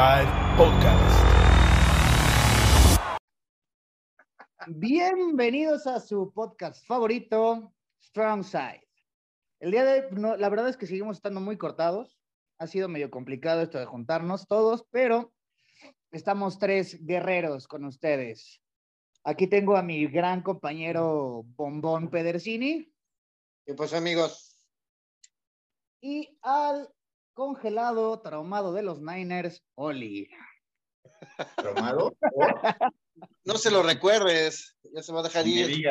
Side Podcast. Bienvenidos a su podcast favorito, Strong Side. El día de hoy, no, la verdad es que seguimos estando muy cortados. Ha sido medio complicado esto de juntarnos todos, pero estamos tres guerreros con ustedes. Aquí tengo a mi gran compañero Bombón Pedersini. Y pues amigos. Y al congelado, traumado de los Niners, Oli. ¿Traumado? no se lo recuerdes, ya se va a dejar ir.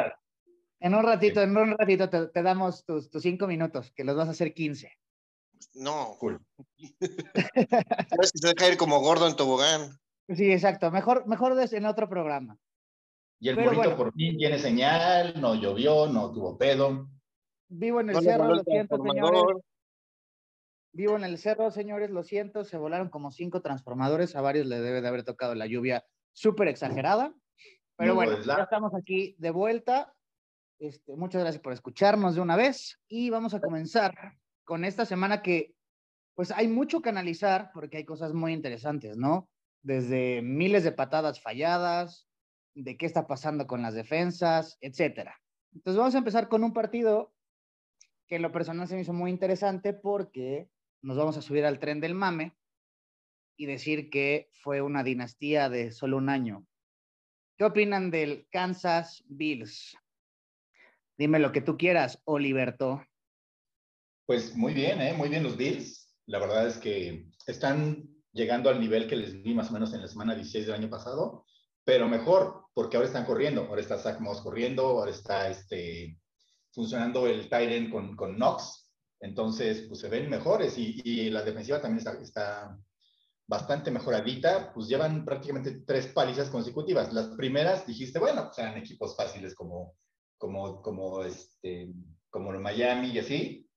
En un ratito, en un ratito te, damos tus, tus, cinco minutos, que los vas a hacer quince. No. Cool. Sabes que se deja ir como gordo en tobogán. Sí, exacto. Mejor, mejor en otro programa. Y el bonito por fin tiene señal, no llovió, no tuvo pedo. Vivo en el cerro, lo siento, señores. Vivo en el cerro, señores, lo siento, se volaron como cinco transformadores, a varios le debe de haber tocado la lluvia súper exagerada. Pero bueno, ya estamos aquí de vuelta. Este, muchas gracias por escucharnos de una vez y vamos a comenzar con esta semana que pues hay mucho que analizar porque hay cosas muy interesantes, ¿no? Desde miles de patadas falladas, de qué está pasando con las defensas, etcétera. Entonces vamos a empezar con un partido que en lo personal se me hizo muy interesante porque nos vamos a subir al tren del mame y decir que fue una dinastía de solo un año. ¿Qué opinan del Kansas Bills? Dime lo que tú quieras, Oliverto. Pues muy bien, ¿eh? muy bien los Bills. La verdad es que están llegando al nivel que les vi más o menos en la semana 16 del año pasado, pero mejor, porque ahora están corriendo. Ahora está Zach Moss corriendo, ahora está este, funcionando el Tyrant con, con Knox, entonces, pues se ven mejores y, la defensiva también está, bastante mejoradita, pues llevan prácticamente tres palizas consecutivas. Las primeras dijiste, bueno, pues eran equipos fáciles como, como, como, este, como Miami y así,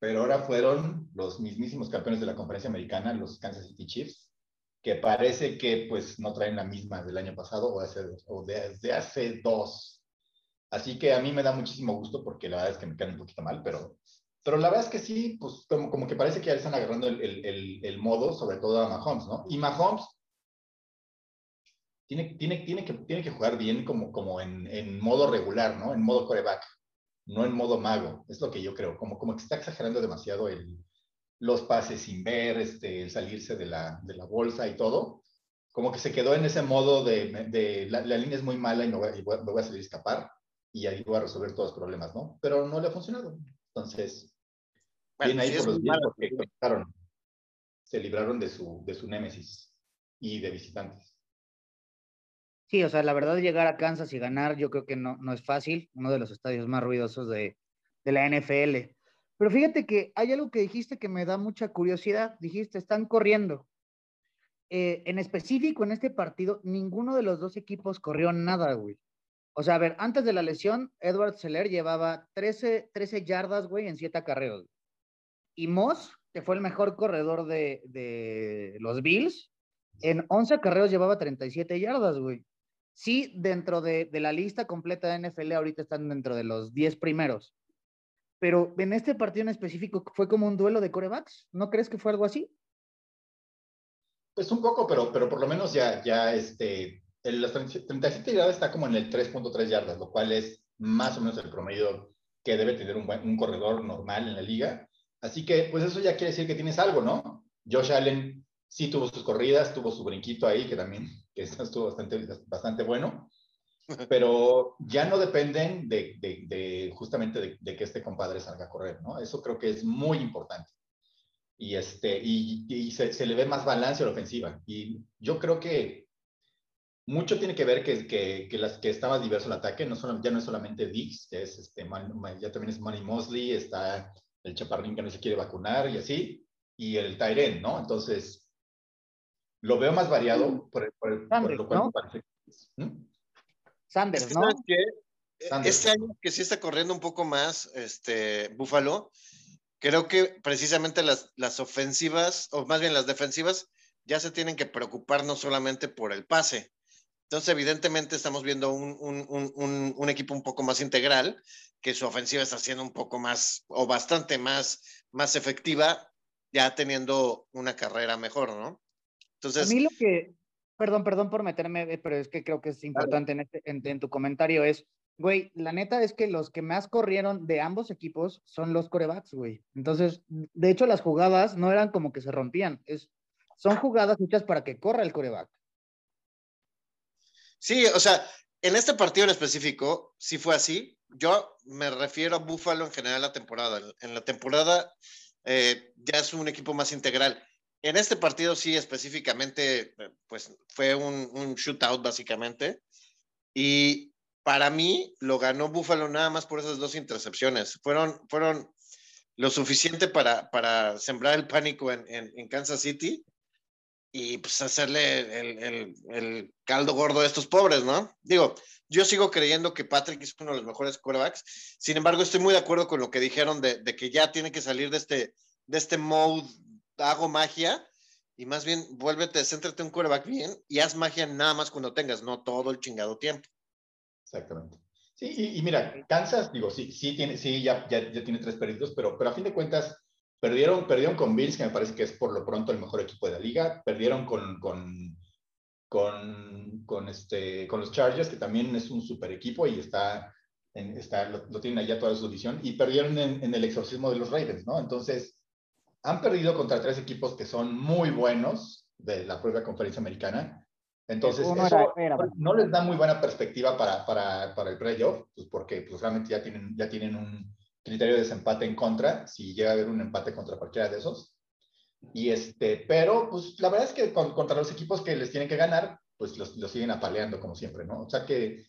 pero ahora fueron los mismísimos campeones de la conferencia americana, los Kansas City Chiefs, que parece que pues no traen la misma del año pasado o, hace, o desde hace dos. Así que a mí me da muchísimo gusto porque la verdad es que me quedan un poquito mal, pero pero la verdad es que sí, pues como, como que parece que ya están agarrando el, el, el, modo, sobre todo a Mahomes, ¿no? Y Mahomes tiene, tiene, tiene, que, tiene que jugar bien como, como en, en modo regular, ¿no? En modo coreback, no en modo mago. Es lo que yo creo, como, como que está exagerando demasiado el, los pases sin ver, este, el salirse de la, de la bolsa y todo. Como que se quedó en ese modo de, de la, la, línea es muy mala y, no voy, voy, me voy a salir a escapar y ahí voy a resolver todos los problemas, ¿no? Pero no le ha funcionado. Entonces, Bien ahí por los porque se libraron de su, de su némesis y de visitantes. Sí, o sea, la verdad llegar a Kansas y ganar yo creo que no, no es fácil, uno de los estadios más ruidosos de, de la NFL. Pero fíjate que hay algo que dijiste que me da mucha curiosidad. Dijiste, están corriendo. Eh, en específico, en este partido, ninguno de los dos equipos corrió nada, güey. O sea, a ver, antes de la lesión, Edward Seller llevaba 13, 13 yardas, güey, en 7 acarreos. Y Moss, que fue el mejor corredor de, los Bills, en 11 carreros llevaba 37 yardas, güey. Sí, dentro de, la lista completa de NFL ahorita están dentro de los 10 primeros. Pero en este partido en específico fue como un duelo de corebacks. ¿No crees que fue algo así? Pues un poco, pero, pero por lo menos ya, ya este, las 37 yardas está como en el 3.3 yardas, lo cual es más o menos el promedio que debe tener un, un corredor normal en la liga. Así que, pues eso ya quiere decir que tienes algo, ¿no? Josh Allen sí tuvo sus corridas, tuvo su brinquito ahí, que también que estuvo bastante, bastante bueno, pero ya no dependen de, de, justamente de, que este compadre salga a correr, ¿no? Eso creo que es muy importante. Y, este, y, y se, se, le ve más balance a la ofensiva. Y yo creo que mucho tiene que ver que, que, que, las, que está más diverso el ataque, no solo, ya no es solamente Dix, es este, ya también es Manny Mosley, está el chaparrín que no se quiere vacunar y así, y el Tyren, ¿no? Entonces, lo veo más variado por, por, por lo cual ¿no? parece ¿Mm? Sanders, ¿no? Este año que sí está corriendo un poco más, este, Búfalo, creo que precisamente las, las ofensivas, o más bien las defensivas, ya se tienen que preocupar no solamente por el pase, entonces, evidentemente, estamos viendo un, un, un, un, equipo un poco más integral, que su ofensiva está siendo un poco más o bastante más, más efectiva, ya teniendo una carrera mejor, ¿no? Entonces, a mí lo que, perdón, perdón por meterme, eh, pero es que creo que es importante en, este, en, tu comentario es, güey, la neta es que los que más corrieron de ambos equipos son los corebacks, güey. Entonces, de hecho, las jugadas no eran como que se rompían, es, son jugadas hechas para que corra el coreback. Sí, o sea, en este partido en específico, sí fue así. Yo me refiero a Buffalo en general la temporada. En la temporada eh, ya es un equipo más integral. En este partido sí específicamente, pues fue un, un shootout básicamente. Y para mí lo ganó Buffalo nada más por esas dos intercepciones. Fueron, fueron lo suficiente para, para sembrar el pánico en, en Kansas City y pues hacerle el, el, caldo gordo de estos pobres, ¿no? Digo, yo sigo creyendo que Patrick es uno de los mejores quarterbacks, sin embargo estoy muy de acuerdo con lo que dijeron de, de que ya tiene que salir de este, de este mode, hago magia, y más bien vuélvete, céntrate un quarterback bien y haz magia nada más cuando tengas, no todo el chingado tiempo. Exactamente. Sí, y, y mira, Kansas, digo, sí, sí, tiene, sí ya, ya, ya tiene tres perdidos, pero, pero a fin de cuentas, Perdieron, perdieron con Bills, que me parece que es por lo pronto el mejor equipo de la liga. Perdieron con, con, con, con, este, con los Chargers, que también es un super equipo y está, en, está lo, lo, tienen allá toda su división. Y perdieron en, en, el exorcismo de los Ravens, ¿no? Entonces, han perdido contra tres equipos que son muy buenos de la propia conferencia americana. Entonces, eso era, era, no les da muy buena perspectiva para, para, para el playoff, pues porque pues, realmente ya tienen, ya tienen un, criterio de desempate en contra, si llega a haber un empate contra cualquiera de esos. Y este, pero pues la verdad es que con, contra los equipos que les tienen que ganar, pues los, los, siguen apaleando como siempre, ¿no? O sea que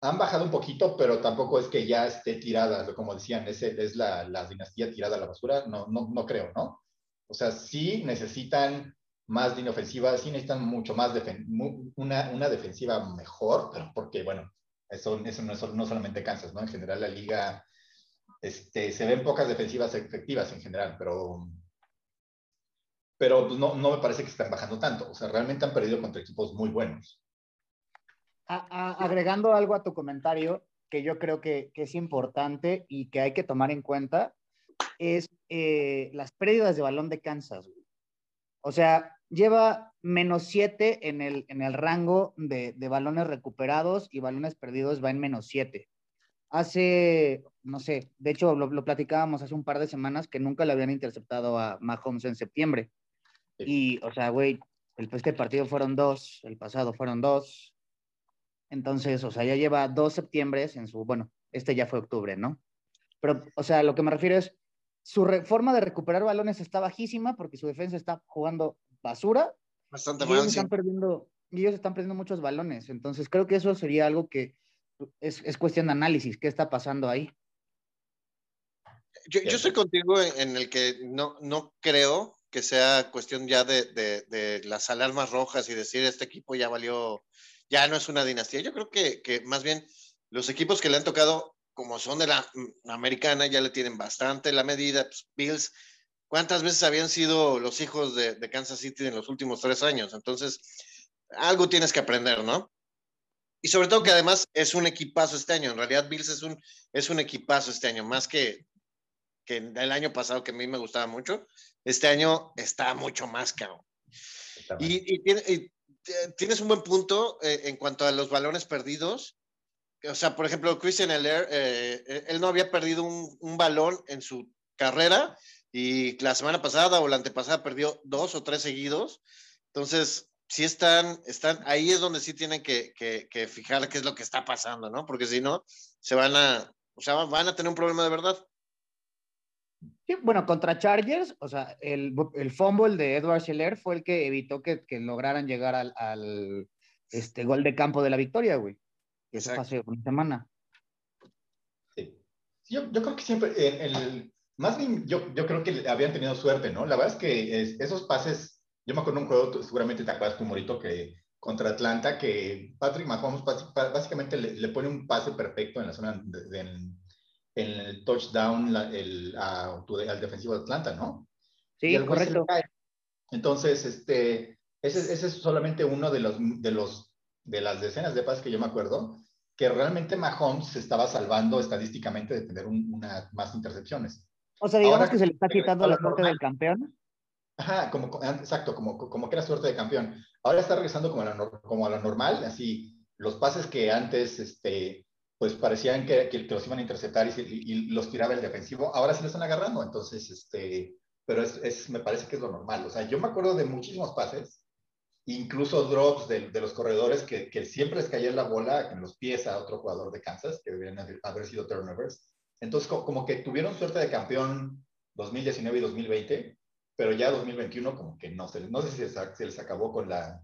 han bajado un poquito, pero tampoco es que ya esté tirada, como decían, es, es la, la dinastía tirada a la basura, no, no, no creo, ¿no? O sea, sí necesitan más línea ofensiva, sí necesitan mucho más, una, una defensiva mejor, pero porque, bueno, eso, eso no, es, no solamente Kansas, ¿no? En general la liga este, se ven pocas defensivas efectivas en general, pero, pero pues no, no me parece que estén bajando tanto. O sea, realmente han perdido contra equipos muy buenos. Agregando algo a tu comentario, que yo creo que, que, es importante y que hay que tomar en cuenta, es eh, las pérdidas de balón de Kansas. O sea, lleva menos 7 en el, en el rango de, de, balones recuperados y balones perdidos va en menos 7 hace, no sé, de hecho lo, lo, platicábamos hace un par de semanas que nunca le habían interceptado a Mahomes en septiembre. Y, o sea, güey, el, este partido fueron dos, el pasado fueron dos. Entonces, o sea, ya lleva dos septiembres en su, bueno, este ya fue octubre, ¿no? Pero, o sea, lo que me refiero es, su re, forma de recuperar balones está bajísima porque su defensa está jugando basura. Bastante y ellos, mal, están sí. perdiendo, y ellos están perdiendo muchos balones. Entonces, creo que eso sería algo que es, es, cuestión de análisis. ¿Qué está pasando ahí? Yo, yo estoy contigo en, en, el que no, no creo que sea cuestión ya de, de, de, las alarmas rojas y decir este equipo ya valió, ya no es una dinastía. Yo creo que, que más bien los equipos que le han tocado, como son de la, la americana, ya le tienen bastante la medida. Pues, Bills, ¿cuántas veces habían sido los hijos de, de Kansas City en los últimos tres años? Entonces, algo tienes que aprender, ¿no? Y sobre todo que además es un equipazo este año. En realidad, Bills es un, es un equipazo este año, más que, que el año pasado, que a mí me gustaba mucho. Este año está mucho más caro. Y, y, y, tienes un buen punto eh, en cuanto a los balones perdidos. O sea, por ejemplo, Christian Eller, eh, él no había perdido un, un, balón en su carrera y la semana pasada o la antepasada perdió dos o tres seguidos. Entonces, sí están, están, ahí es donde sí tienen que, que, que, fijar qué es lo que está pasando, ¿no? Porque si no, se van a, o sea, van a tener un problema de verdad. Sí, bueno, contra Chargers, o sea, el, el fumble de Edward Scheller fue el que evitó que, que lograran llegar al, al, este, gol de campo de la victoria, güey. Eso fue hace una semana. Sí. Yo, yo creo que siempre, el, el, más bien, yo, yo creo que habían tenido suerte, ¿no? La verdad es que es, esos pases yo me acuerdo de un juego, seguramente te acuerdas tú, Morito, que contra Atlanta, que Patrick Mahomes básicamente le, le pone un pase perfecto en la zona de, de, en, en, el touchdown la, el, a, al defensivo de Atlanta, ¿no? Sí, correcto. Entonces, este, ese, ese, es solamente uno de los, de los de las decenas de pases que yo me acuerdo, que realmente Mahomes se estaba salvando estadísticamente de tener un, una, más intercepciones. O sea, digamos Ahora, que se le está quitando la suerte del campeón. Ajá, como, exacto, como, como que era suerte de campeón. Ahora está regresando como a, la, como a la normal, así, los pases que antes, este, pues parecían que, que, los iban a interceptar y, y, los tiraba el defensivo, ahora sí los están agarrando, entonces, este, pero es, es, me parece que es lo normal. O sea, yo me acuerdo de muchísimos pases, incluso drops de, de los corredores que, que, siempre les caía la bola en los pies a otro jugador de Kansas, que deberían haber sido turnovers. Entonces, como que tuvieron suerte de campeón 2019 y 2020, pero ya 2021 como que no, se, no sé si se, les acabó con la,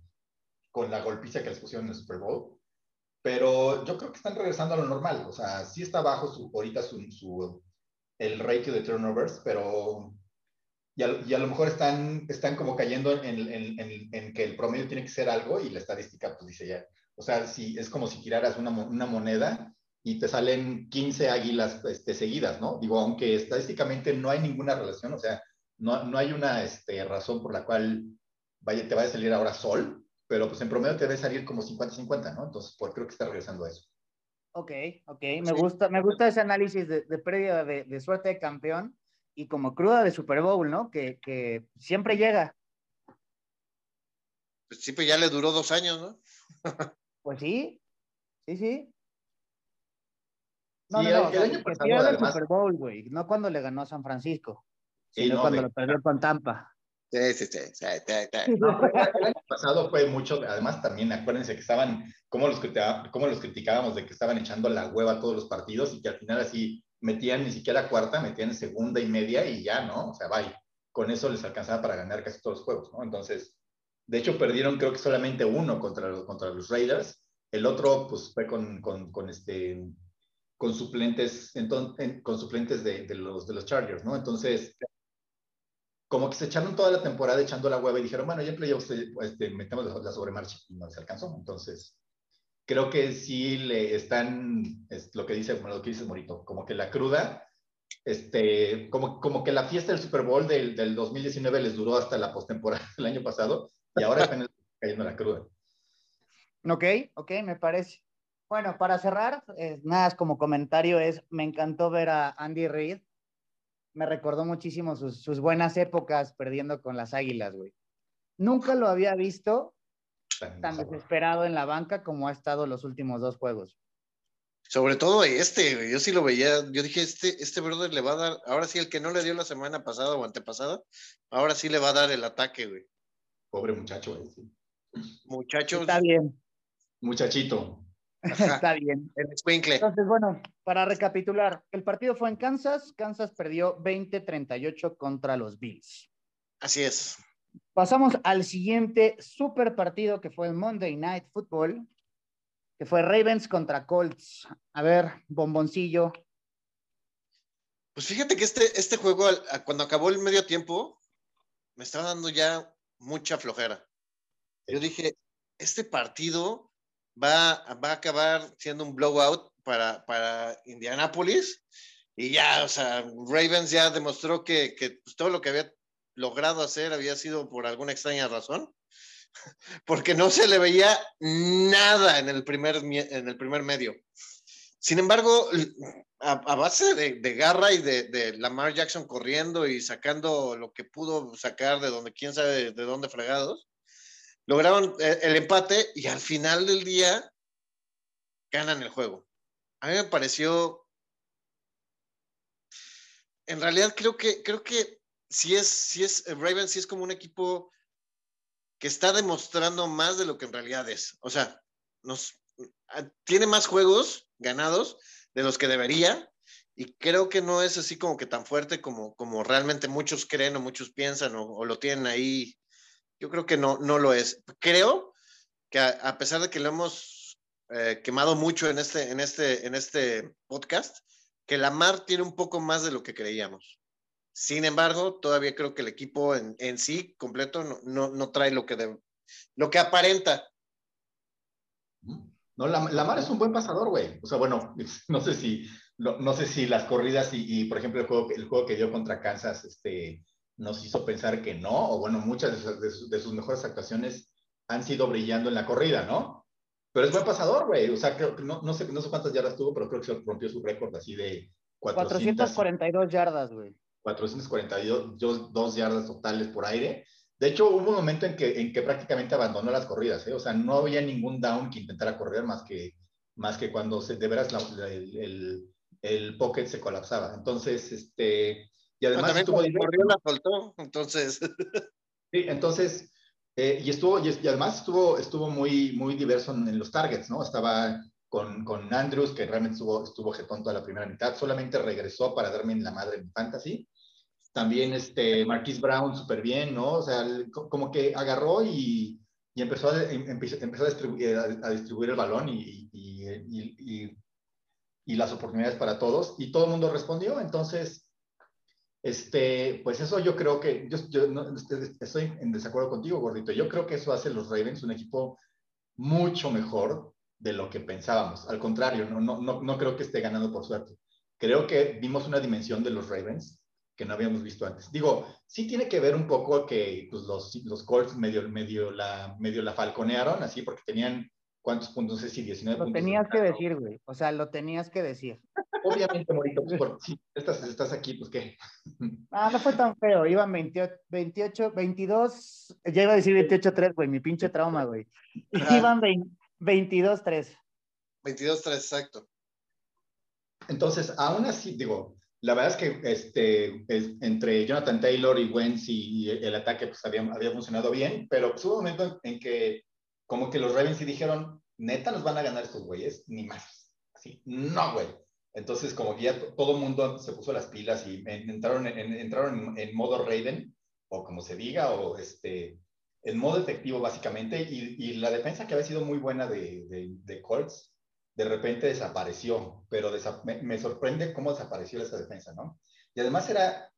con la golpiza que les pusieron en el Super Bowl, pero yo creo que están regresando a lo normal, o sea, sí está bajo su, ahorita su, su el ratio de turnovers, pero y a, y a, lo mejor están, están como cayendo en, en, en, que el promedio tiene que ser algo y la estadística pues dice ya, o sea, si, es como si tiraras una, una moneda y te salen 15 águilas este, seguidas, ¿no? Digo, aunque estadísticamente no hay ninguna relación, o sea, no, no hay una este, razón por la cual vaya, te vaya a salir ahora sol, pero pues en promedio te debe salir como 50-50, ¿no? Entonces, pues creo que está regresando a eso. Ok, ok, me, gusta, me gusta ese análisis de, de pérdida de, de, suerte de campeón y como cruda de Super Bowl, ¿no? Que, que siempre llega. Pues sí, pues ya le duró dos años, ¿no? pues sí, sí, sí. No, no, no, el, año pasado, que además... el Super Bowl, güey, no cuando le ganó a San Francisco, sino sí, no, cuando de... lo perdió con Tampa. Sí, sí, sí. sí, sí no, el año pasado fue mucho, además también acuérdense que estaban, como los, como los criticábamos de que estaban echando la hueva a todos los partidos y que al final así metían ni siquiera cuarta, metían segunda y media y ya, ¿no? O sea, bye. Con eso les alcanzaba para ganar casi todos los juegos, ¿no? Entonces, de hecho, perdieron creo que solamente uno contra los, contra los Raiders. El otro, pues, fue con, con, con este, con suplentes, entonces, con suplentes de, de, los, de los Chargers, ¿no? Entonces, como que se echaron toda la temporada echando la hueva y dijeron, bueno, ya en playoffs este, metemos la, la sobremarcha y no se alcanzó. Entonces, creo que sí le están, es lo que dice, lo que dice Morito, como que la cruda, este, como, como que la fiesta del Super Bowl del, del 2019 les duró hasta la postemporada del año pasado y ahora están cayendo la cruda. Ok, ok, me parece. Bueno, para cerrar, eh, nada, como comentario es, me encantó ver a Andy Reid. Me recordó muchísimo sus, sus buenas épocas perdiendo con las Águilas, güey. Nunca lo había visto tan desesperado en la banca como ha estado los últimos dos juegos. Sobre todo este, yo sí lo veía, yo dije, este, este brother le va a dar, ahora sí, el que no le dio la semana pasada o antepasada, ahora sí le va a dar el ataque, güey. Pobre muchacho, güey. Muchachos. Está bien. Muchachito. Está bien. Entonces, bueno, para recapitular, el partido fue en Kansas. Kansas perdió 20-38 contra los Bills. Así es. Pasamos al siguiente super partido que fue el Monday Night Football, que fue Ravens contra Colts. A ver, bomboncillo. Pues fíjate que este, este juego, cuando acabó el medio tiempo, me estaba dando ya mucha flojera. Yo dije, este partido va, va a acabar siendo un blowout para, para Indianapolis. Y ya, o sea, Ravens ya demostró que, que pues, todo lo que había logrado hacer había sido por alguna extraña razón, porque no se le veía nada en el primer, en el primer medio. Sin embargo, a, a base de, de, garra y de, de, Lamar Jackson corriendo y sacando lo que pudo sacar de donde, quién sabe de, de dónde fregados, lograron eh, el empate y al final del día ganan el juego. A mí me pareció, en realidad creo que, creo que si es, si es, Ravens si es como un equipo que está demostrando más de lo que en realidad es. O sea, nos, ah, tiene más juegos ganados de los que debería y creo que no es así como que tan fuerte como, como realmente muchos creen o muchos piensan o, o lo tienen ahí yo creo que no, no lo es. Creo que a, pesar de que lo hemos eh, quemado mucho en este, en, este, en este podcast, que la Mar tiene un poco más de lo que creíamos. Sin embargo, todavía creo que el equipo en, en sí completo no, no, no, trae lo que, lo que aparenta. No, la, la, es un buen pasador, güey. O sea, bueno, no sé si, no, no sé si las corridas y, y, por ejemplo, el juego, el juego que dio contra Kansas, este, nos hizo pensar que no, o bueno, muchas de sus, de mejores actuaciones han sido brillando en la corrida, ¿no? Pero es buen pasador, güey. O sea, creo que no, no, sé, no sé cuántas yardas tuvo, pero creo que se rompió su récord así de 400... 442 yardas, güey. 442 yardas totales por aire. De hecho, hubo un momento en que, en que prácticamente abandonó las corridas, ¿eh? o sea, no había ningún down que intentara correr más que, más que cuando se, de veras el, el, el, pocket se colapsaba. Entonces, este, y además estuvo... la soltó, entonces... Sí, entonces, eh, y estuvo, y, además estuvo, estuvo muy, muy diverso en, los targets, ¿no? Estaba con, con, Andrews, que realmente estuvo, estuvo jetón toda la primera mitad, solamente regresó para darme en la madre en fantasy. También este Marquise Brown súper bien, ¿no? O sea, como que agarró y, y empezó, a, em, empezó, a, distribuir, a, distribuir, el balón y, y, y, las oportunidades para todos, y todo el mundo respondió. Entonces, este, pues eso yo creo que, yo, yo no, estoy en desacuerdo contigo, gordito. Yo creo que eso hace los Ravens un equipo mucho mejor de lo que pensábamos. Al contrario, no, no, no, no creo que esté ganando por suerte. Creo que vimos una dimensión de los Ravens que no habíamos visto antes. Digo, sí tiene que ver un poco que pues, los, los Colts medio, medio, la, medio la falconearon, así, porque tenían ¿Cuántos puntos? No sé si 19 lo puntos. Lo tenías que decir, güey. O sea, lo tenías que decir. Obviamente, Morito, pues por, si estás, estás aquí, pues qué. Ah, no fue tan feo. Iban 28, 28 22, ya iba a decir 28-3, güey, mi pinche trauma, güey. Iban 22-3. 22-3, exacto. Entonces, aún así, digo, la verdad es que este, entre Jonathan Taylor y Wentz y el ataque pues había, había funcionado bien, pero pues, hubo un momento en que como que los Ravens sí dijeron, neta nos van a ganar estos güeyes, ni más. Así, no, güey. Entonces, como que ya todo el mundo se puso las pilas y entraron, en, entraron en, modo Raven, o como se diga, o este, en modo efectivo básicamente, y, la defensa que había sido muy buena de, de, de Colts, de repente desapareció, pero me, me, sorprende cómo desapareció esa defensa, ¿no? Y además era,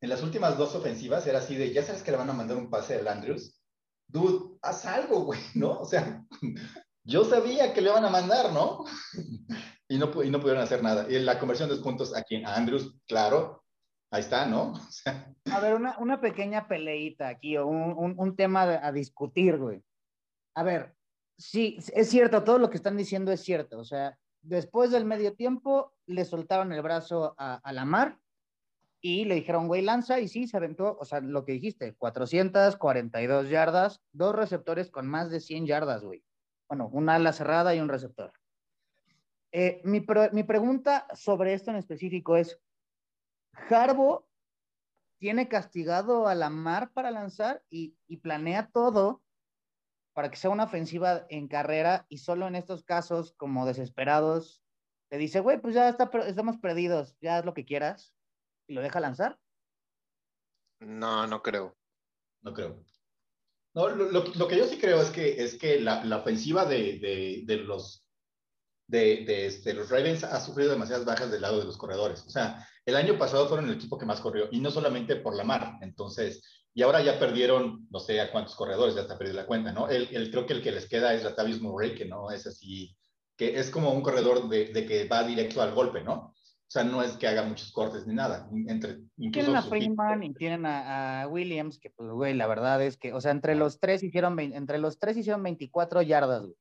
en las últimas dos ofensivas, era así de, ya sabes que le van a mandar un pase a Andrews, dude, haz algo, güey, ¿no? O sea, yo sabía que le iban a mandar, ¿no? y no, y no pudieron hacer nada. Y la conversión de los puntos aquí a Andrews, claro, ahí está, ¿no? A ver, una, una, pequeña peleita aquí, o un, un, un tema a discutir, güey. A ver, sí, es cierto, todo lo que están diciendo es cierto. O sea, después del medio tiempo, le soltaron el brazo a, a la mar y le dijeron, güey, lanza, y sí, se aventó, o sea, lo que dijiste, 442 yardas, dos receptores con más de 100 yardas, güey. Bueno, una ala cerrada y un receptor. Eh, mi, mi, pregunta sobre esto en específico es, ¿Harbo tiene castigado a la mar para lanzar y, y planea todo para que sea una ofensiva en carrera y solo en estos casos como desesperados te dice, güey, pues ya está, estamos perdidos, ya haz lo que quieras? y lo deja lanzar? No, no creo. No creo. No, lo, lo, que yo sí creo es que, es que la, la ofensiva de, de, de los, de, de este, los Ravens ha sufrido demasiadas bajas del lado de los corredores. O sea, el año pasado fueron el equipo que más corrió y no solamente por la mar. Entonces, y ahora ya perdieron, no sé a cuántos corredores, ya está perdido la cuenta, ¿no? El, el, creo que el que les queda es Latavius Murray, que no es así, que es como un corredor de, de que va directo al golpe, ¿no? O sea, no es que haga muchos cortes ni nada. Entre, tienen a Freeman y tienen a, Williams, que pues, güey, la verdad es que, o sea, entre los tres hicieron, entre los tres hicieron 24 yardas, güey.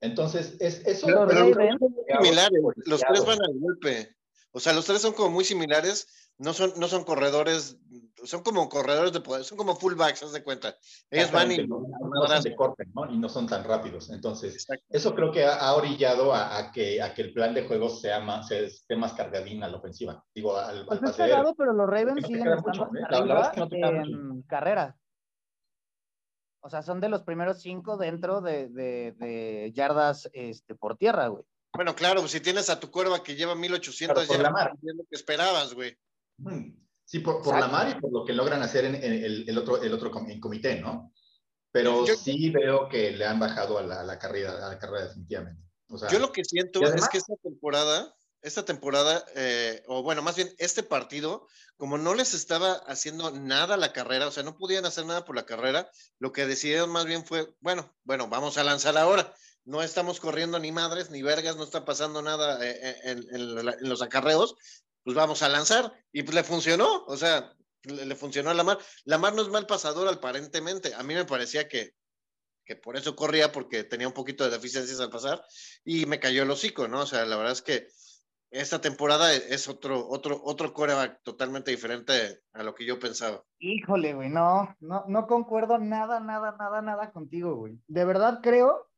Entonces, es, eso... Pero, similares, los tres van al golpe. O sea, los tres son como muy similares, no son, no son corredores son como corredores de poder, son como fullbacks, haz de cuenta. Ellos van y no, son de corte, ¿no? Y no son tan rápidos. Entonces, eso creo que ha, orillado a, que, a que el plan de juego sea más, sea, esté más cargadín a la ofensiva. Digo, al, pues es pegado, pero los Ravens siguen estando mucho, ¿eh? la, es que no en carrera. O sea, son de los primeros cinco dentro de, de, de yardas este, por tierra, güey. Bueno, claro, si tienes a tu cuerva que lleva 1800 yardas, es lo que esperabas, güey. Hmm. Sí, por, la mar y por lo que logran hacer en, el, otro, el otro en comité, ¿no? Pero sí veo que le han bajado a la, carrera, a la carrera definitivamente. yo lo que siento es que esta temporada, esta temporada, eh, o bueno, más bien este partido, como no les estaba haciendo nada la carrera, o sea, no podían hacer nada por la carrera, lo que decidieron más bien fue, bueno, bueno, vamos a lanzar ahora. No estamos corriendo ni madres ni vergas, no está pasando nada eh, eh, en los acarreos, pues vamos a lanzar. Y pues le funcionó, o sea, le, funcionó a Lamar. Lamar no es mal pasador aparentemente. A mí me parecía que, que por eso corría, porque tenía un poquito de deficiencias al pasar, y me cayó el hocico, ¿no? O sea, la verdad es que esta temporada es otro, otro, otro coreback totalmente diferente a lo que yo pensaba. Híjole, güey, no, no, no concuerdo nada, nada, nada, nada contigo, güey. De verdad creo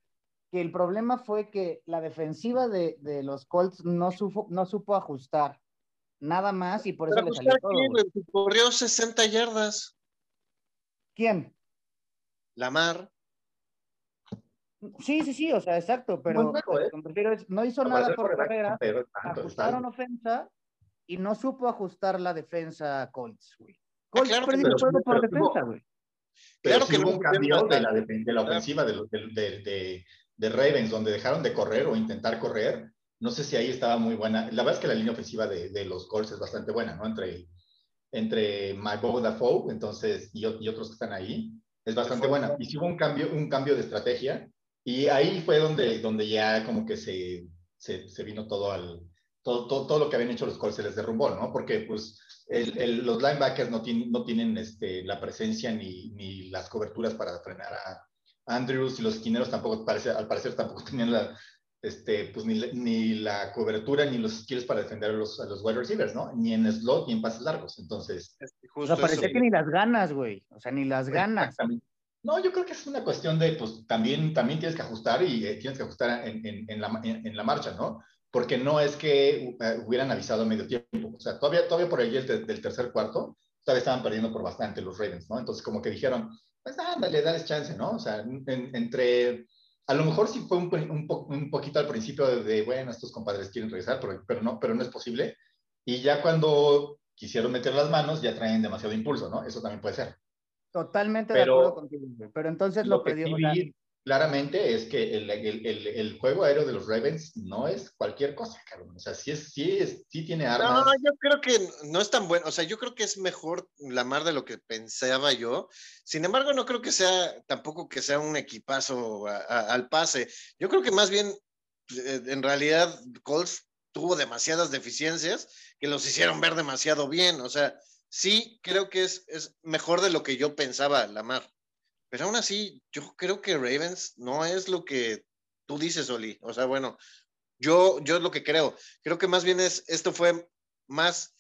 que el problema fue que la defensiva de, de los Colts no, supo, no supo ajustar nada más y por eso le salió todo. Corrió 60 yardas. ¿Quién? Lamar. Sí, sí, sí, o sea, exacto, pero ¿eh? no hizo nada por carrera, ajustaron ofensa y no supo ajustar la defensa Colts, güey. Ah, Colts claro perdió todo por defensa, güey. Claro que hubo un cambio de la, de la ofensiva de, de, de, Ravens, donde dejaron de correr o intentar correr. No sé si ahí estaba muy buena. La verdad es que la línea ofensiva de, los Colts es bastante buena, ¿no? Entre, entre Mago Dafoe entonces, y, y otros que están ahí, es bastante buena. Y sí hubo un cambio, un cambio de estrategia y ahí fue donde, donde ya como que se, se, se vino todo al, todo, todo, todo, lo que habían hecho los Colts se les derrumbó, ¿no? Porque pues el, el, los linebackers no, tienen, no tienen este, la presencia ni, ni las coberturas para frenar a Andrews y los esquineros tampoco, parece, al parecer tampoco tenían la, este, pues ni, ni, la cobertura ni los skills para defender a los, a los wide receivers, ¿no? Ni en slot ni en pases largos. Entonces. o sea, parecía que ni las ganas, güey. O sea, ni las ganas. Exactamente. No, yo creo que es una cuestión de, pues también, también tienes que ajustar y eh, tienes que ajustar en, en, en, la, en, la, marcha, ¿no? Porque no es que uh, hubieran avisado a medio tiempo. O sea, todavía, todavía por ahí del, del tercer cuarto, todavía estaban perdiendo por bastante los Ravens, ¿no? Entonces, como que dijeron, pues ándale, dale chance, ¿no? O sea, entre, a lo mejor sí fue un, un, un poquito al principio de, de, bueno, estos compadres quieren regresar, pero, pero, no, pero no es posible. Y ya cuando quisieron meter las manos, ya traen demasiado impulso, ¿no? Eso también puede ser. Totalmente de acuerdo contigo, pero entonces lo, perdió. claramente es que el, el, el, juego aéreo de los Ravens no es cualquier cosa, cabrón. O sea, sí, es, sí, es, sí tiene armas. No, yo creo que no es tan bueno. O sea, yo creo que es mejor la mar de lo que pensaba yo. Sin embargo, no creo que sea tampoco que sea un equipazo al pase. Yo creo que más bien, eh, en realidad, Colts tuvo demasiadas deficiencias que los hicieron ver demasiado bien. O sea, sí creo que es, es mejor de lo que yo pensaba, Lamar. Pero aún así, yo creo que Ravens no es lo que tú dices, Oli. O sea, bueno, yo, yo es lo que creo. Creo que más bien es, esto fue más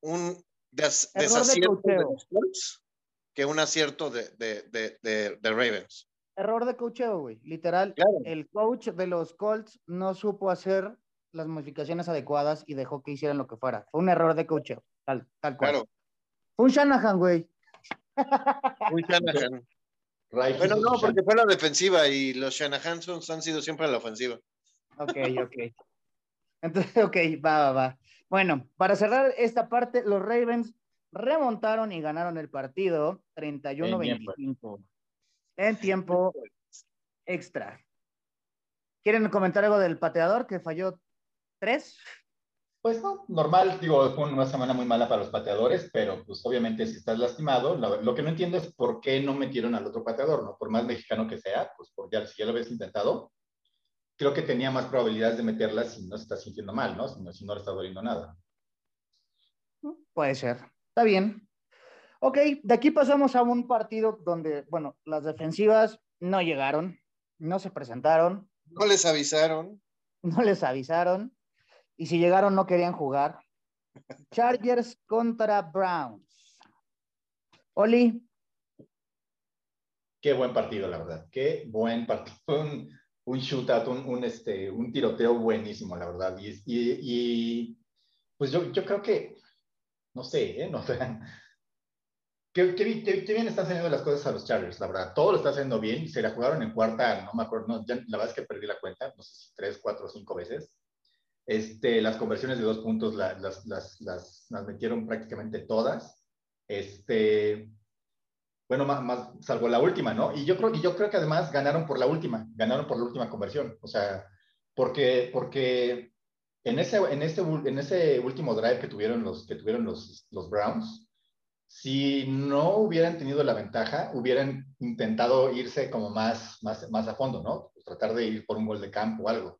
un desacierto de, los Colts que un acierto de, de, de, Ravens. Error de coacheo, güey. Literal, el coach de los Colts no supo hacer las modificaciones adecuadas y dejó que hicieran lo que fuera. Fue un error de coacheo. Tal, tal cual. Claro. Un Shanahan, güey. Un Shanahan. bueno, no, porque fue la defensiva y los Shanahan han sido siempre a la ofensiva. Ok, ok. Entonces, ok, va, va, va. Bueno, para cerrar esta parte, los Ravens remontaron y ganaron el partido 31-25 en tiempo extra. ¿Quieren comentar algo del pateador que falló tres? Pues no, normal, digo, fue una semana muy mala para los pateadores, pero pues obviamente si estás lastimado, lo, que no entiendo es por qué no metieron al otro pateador, ¿no? Por más mexicano que sea, pues por ya, si ya lo habías intentado, creo que tenía más probabilidades de meterla si no se está sintiendo mal, ¿no? Si no, si no le está doliendo nada. Puede ser, está bien. Ok, de aquí pasamos a un partido donde, bueno, las defensivas no llegaron, no se presentaron. No les avisaron. No les avisaron. Y si llegaron, no querían jugar. Chargers contra Browns. Oli. Qué buen partido, la verdad. Qué buen partido. Un, un shootout, un, este, un tiroteo buenísimo, la verdad. Y, y, pues yo, yo creo que, no sé, ¿eh? No. Qué, qué, bien están haciendo las cosas a los Chargers, la verdad. Todo lo está haciendo bien. Se la jugaron en cuarta, no me acuerdo, no, ya, la verdad es que perdí la cuenta, no sé si tres, cuatro, cinco veces. Este, las conversiones de dos puntos las, las, las, las, metieron prácticamente todas. Este, bueno, más, más, salvo la última, ¿no? Y yo, creo, y yo creo que además ganaron por la última, ganaron por la última conversión. O sea, porque, porque en, ese, en, ese, en ese último drive que tuvieron los, que tuvieron los, los Browns, si no hubieran tenido la ventaja, hubieran intentado irse como más, más, más a fondo, ¿no? Tratar de ir por un gol de campo o algo.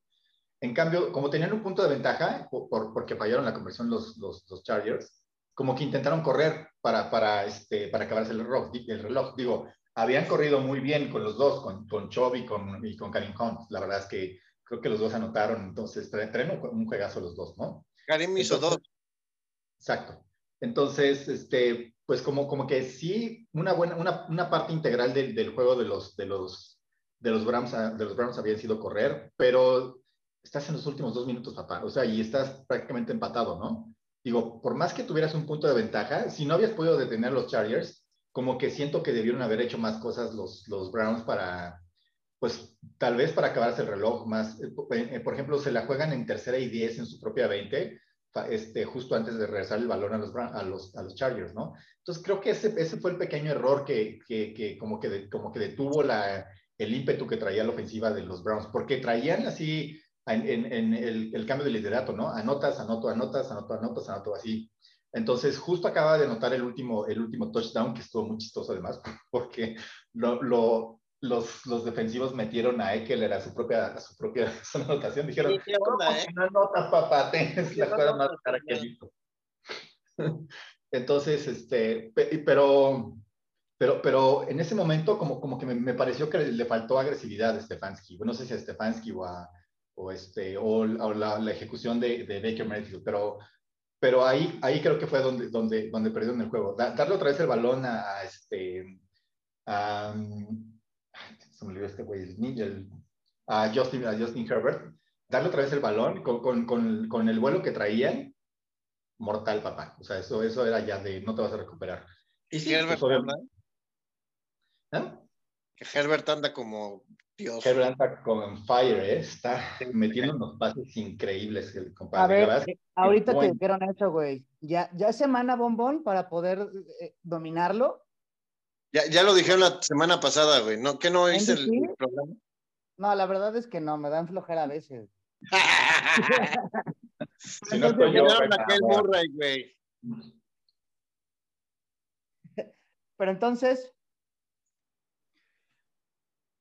En cambio, como tenían un punto de ventaja, por, porque fallaron la conversión los, los, los, Chargers, como que intentaron correr para, para, este, para acabarse el reloj, el reloj. Digo, habían corrido muy bien con los dos, con, con Chubb y con, y con Karim Hunt. La verdad es que creo que los dos anotaron, entonces traen un juegazo los dos, ¿no? Karim hizo dos. Exacto. Entonces, este, pues como, como que sí, una, buena, una, una parte integral del, del, juego de los, de los, de los Browns, de los Browns había sido correr, pero estás en los últimos dos minutos, papá, o sea, y estás prácticamente empatado, ¿no? Digo, por más que tuvieras un punto de ventaja, si no habías podido detener los Chargers, como que siento que debieron haber hecho más cosas los, los Browns para, pues tal vez para acabarse el reloj más. Eh, eh, por ejemplo, se la juegan en tercera y diez en su propia 20, este, justo antes de regresar el balón a los, a los, a los Chargers, ¿no? Entonces creo que ese, ese fue el pequeño error que, que, que como, que como que detuvo la, el ímpetu que traía la ofensiva de los Browns, porque traían así en, en, el, el, cambio de liderato, ¿no? Anotas, anoto, anotas, anoto, anotas, anoto, así. Entonces, justo acaba de anotar el último, el último touchdown, que estuvo muy chistoso además, porque lo, lo, los, los, defensivos metieron a Eckler a su propia, a su propia anotación. Dijeron, sí, onda, eh? no anotas, papá, tienes la cosa más cara que he visto. Entonces, este, pero, pero, pero en ese momento como, como que me, me pareció que le, faltó agresividad a Stefanski. Bueno, no sé si a Stefanski o a, o, este, o, la, la, ejecución de, de, Baker Mayfield, pero, pero ahí, ahí creo que fue donde, donde, donde perdieron el juego. darle otra vez el balón a, este, a, se me olvidó este güey, el, a, Justin, a Justin Herbert, darle otra vez el balón con, con, con, con, el vuelo que traían, mortal, papá. O sea, eso, eso era ya de no te vas a recuperar. ¿Y si Herbert pues, anda? ¿Eh? Herbert anda como Dios. Herbert anda con fire, ¿eh? Está metiendo unos pases increíbles el compadre. A ver, ahorita te dijeron eso, güey. Ya, ya semana bombón para poder eh, dominarlo. Ya, ya lo dijeron la semana pasada, güey. ¿No, ¿Qué no viste el, el, programa? No, la verdad es que no, me dan flojera a veces. si no estoy yo, aquel Murray, güey. Pero entonces,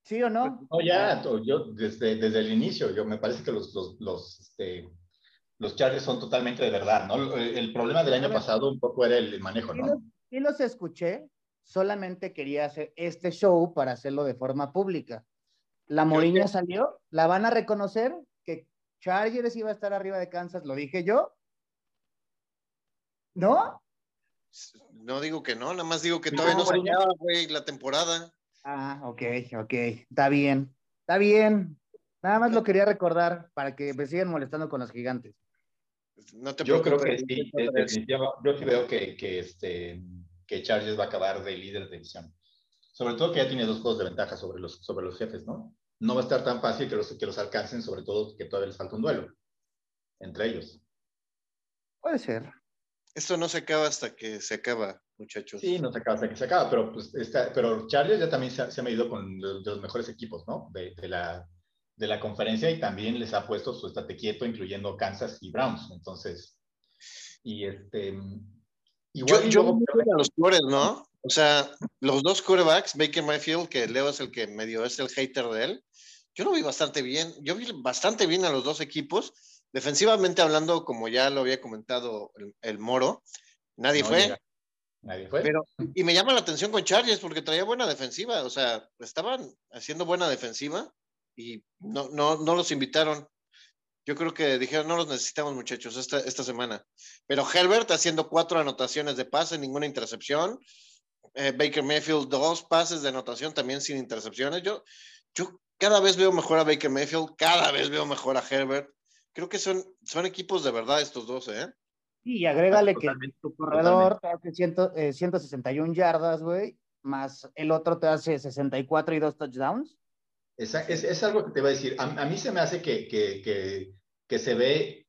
¿sí o no? No, ya, yo desde, desde el inicio, yo me parece que los, los, los, este, los Chargers son totalmente de verdad, ¿no? El problema del año pasado un poco era el manejo, ¿no? Sí los escuché, solamente quería hacer este show para hacerlo de forma pública. La Moriña salió, la van a reconocer que Chargers iba a estar arriba de Kansas, lo dije yo. ¿No? No digo que no, nada más digo que todavía no, se acaba, güey, la temporada. Ah, ok, ok, está bien, está bien. Nada más lo quería recordar para que me sigan molestando con los gigantes. No te yo creo que sí, yo sí veo que, que este, que Chargers va a acabar de líder de división. Sobre todo que ya tiene dos juegos de ventaja sobre los, sobre los jefes, ¿no? No va a estar tan fácil que los, que los alcancen, sobre todo que todavía les falta un duelo entre ellos. Puede ser. Esto no se acaba hasta que se acaba, muchachos. Sí, no se acaba hasta que se acaba, pero, pues, está, pero Chargers ya también se ha, se ha medido con los, de los mejores equipos, ¿no? De, de, la, de la conferencia y también les ha puesto su estate quieto, incluyendo Kansas y Browns. Entonces, y este, Igual yo, yo a los flores, ¿no? O sea, los dos quarterbacks, Baker Mayfield, que Leo es el que medio es el hater de él, yo lo vi bastante bien. Yo vi bastante bien a los dos equipos. Defensivamente hablando, como ya lo había comentado el, Moro, nadie fue. Nadie fue. Pero, y me llama la atención con Chargers porque traía buena defensiva. O sea, estaban haciendo buena defensiva y no, no, no los invitaron. Yo creo que dijeron, no los necesitamos muchachos esta, esta semana. Pero Herbert haciendo cuatro anotaciones de pase, ninguna intercepción. Eh, Baker Mayfield, dos pases de anotación también sin intercepciones. Yo, yo cada vez veo mejor a Baker Mayfield, cada vez veo mejor a Herbert. Creo que son, son equipos de verdad estos dos, ¿eh? Y agrégale que tu corredor te hace 161 yardas, güey, más el otro te hace 64 y dos touchdowns. Es, es, es, algo que te iba a decir. A, a mí se me hace que, que, que, que, se ve,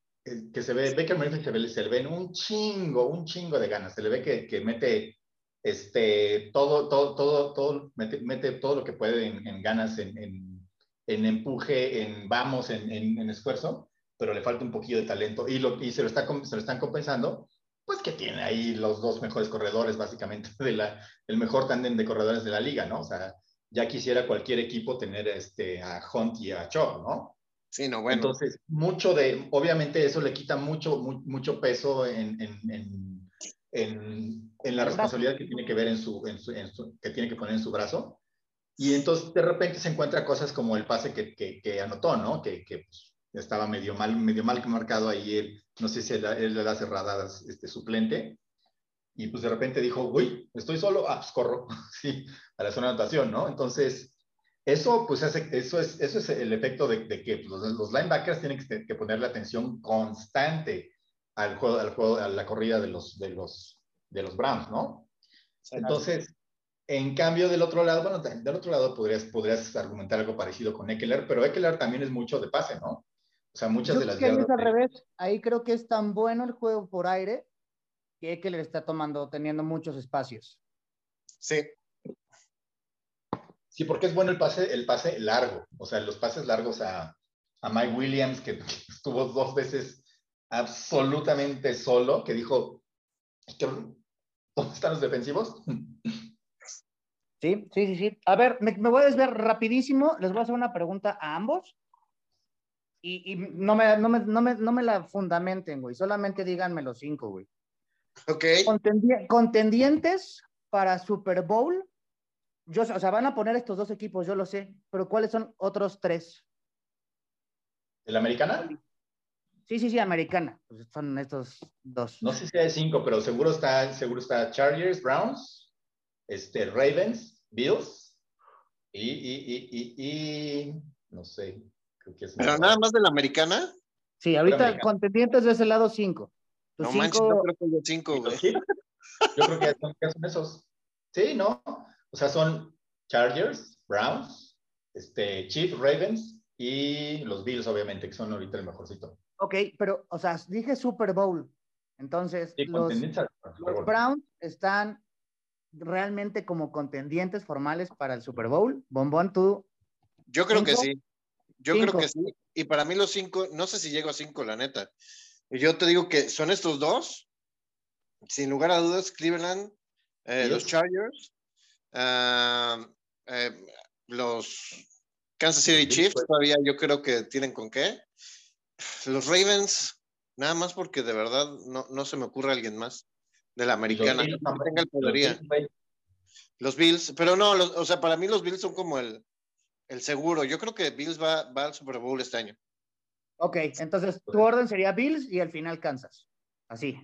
que se ve, Baker Mayfield se, ve, se le ven un chingo, un chingo de ganas. Se le ve que, que mete este, todo, todo, todo, todo, mete, mete todo lo que puede en, en ganas, en, en, en, empuje, en vamos, en, en, esfuerzo, pero le falta un poquillo de talento y, lo, y se, lo está, se lo están compensando pues que tiene ahí los dos mejores corredores, básicamente, de la, el mejor tándem de corredores de la liga, ¿no? O sea, ya quisiera cualquier equipo tener este, a Hunt y a Cho, ¿no? Sí, no, bueno. Entonces, mucho de, obviamente eso le quita mucho, mucho peso en, en, en, en, la responsabilidad que tiene que ver en su, en su, que tiene que poner en su brazo. Y entonces de repente se encuentra cosas como el pase que, que, anotó, ¿no? Que, que pues, estaba medio mal, medio mal marcado ahí, él, no sé si él, le da cerradas este, suplente. Y pues de repente dijo, uy, estoy solo, ah, pues corro, sí, a la zona de anotación, ¿no? Entonces, eso, pues, hace, eso, es, eso es el efecto de, que pues, los, los, linebackers tienen que, que ponerle atención constante al juego, al juego, a la corrida de los, de los, de los Browns, ¿no? Entonces, en cambio, del otro lado, bueno, del otro lado podrías, podrías argumentar algo parecido con Eckler, pero Eckler también es mucho de pase, ¿no? O sea, muchas de las... Que es al revés, ahí creo que es tan bueno el juego por aire que Eckler está tomando, teniendo muchos espacios. Sí. Sí, porque es bueno el pase, el pase largo, o sea, los pases largos a, a Mike Williams, que estuvo dos veces absolutamente solo, que dijo, ¿dónde están los defensivos? Sí, sí, sí, sí. A ver, me, voy a desver rapidísimo. Les voy a hacer una pregunta a ambos. Y, no, me, no, me, no, me, no, me, la fundamenten, güey. Solamente díganme los cinco, güey. Ok. contendientes para Super Bowl. Yo, o sea, van a poner estos dos equipos, yo lo sé. Pero ¿cuáles son otros tres? ¿El americana? Sí, sí, sí, americana. Pues son estos dos. No sé si hay cinco, pero seguro está, seguro está Chargers, Browns este, Ravens, Bills y, y, y, y, no sé, que es... ¿Pero nada más de la americana? Sí, ahorita contendientes de ese lado cinco. no manches, no creo que haya cinco, güey. Yo creo que son, esos. Sí, ¿no? O sea, son Chargers, Browns, este, Chiefs, Ravens y los Bills, obviamente, que son ahorita el mejorcito. Ok, pero, o sea, dije Super Bowl. Entonces, los, los Browns están realmente como contendientes formales para el Super Bowl? Bombón, tú. Yo creo que sí. Yo creo que sí. Y para mí los cinco, no sé si llego a cinco, la neta. Yo te digo que son estos dos, sin lugar a dudas, Cleveland, eh, los Chargers, ah, eh, los Kansas City Chiefs, todavía yo creo que tienen con qué. Los Ravens, nada más porque de verdad no, no se me ocurre alguien más de la americana. Los Bills, pero no, o sea, para mí los Bills son como el, el seguro. Yo creo que Bills va, va, al Super Bowl este año. Ok, entonces tu orden sería Bills y al final Kansas. Así.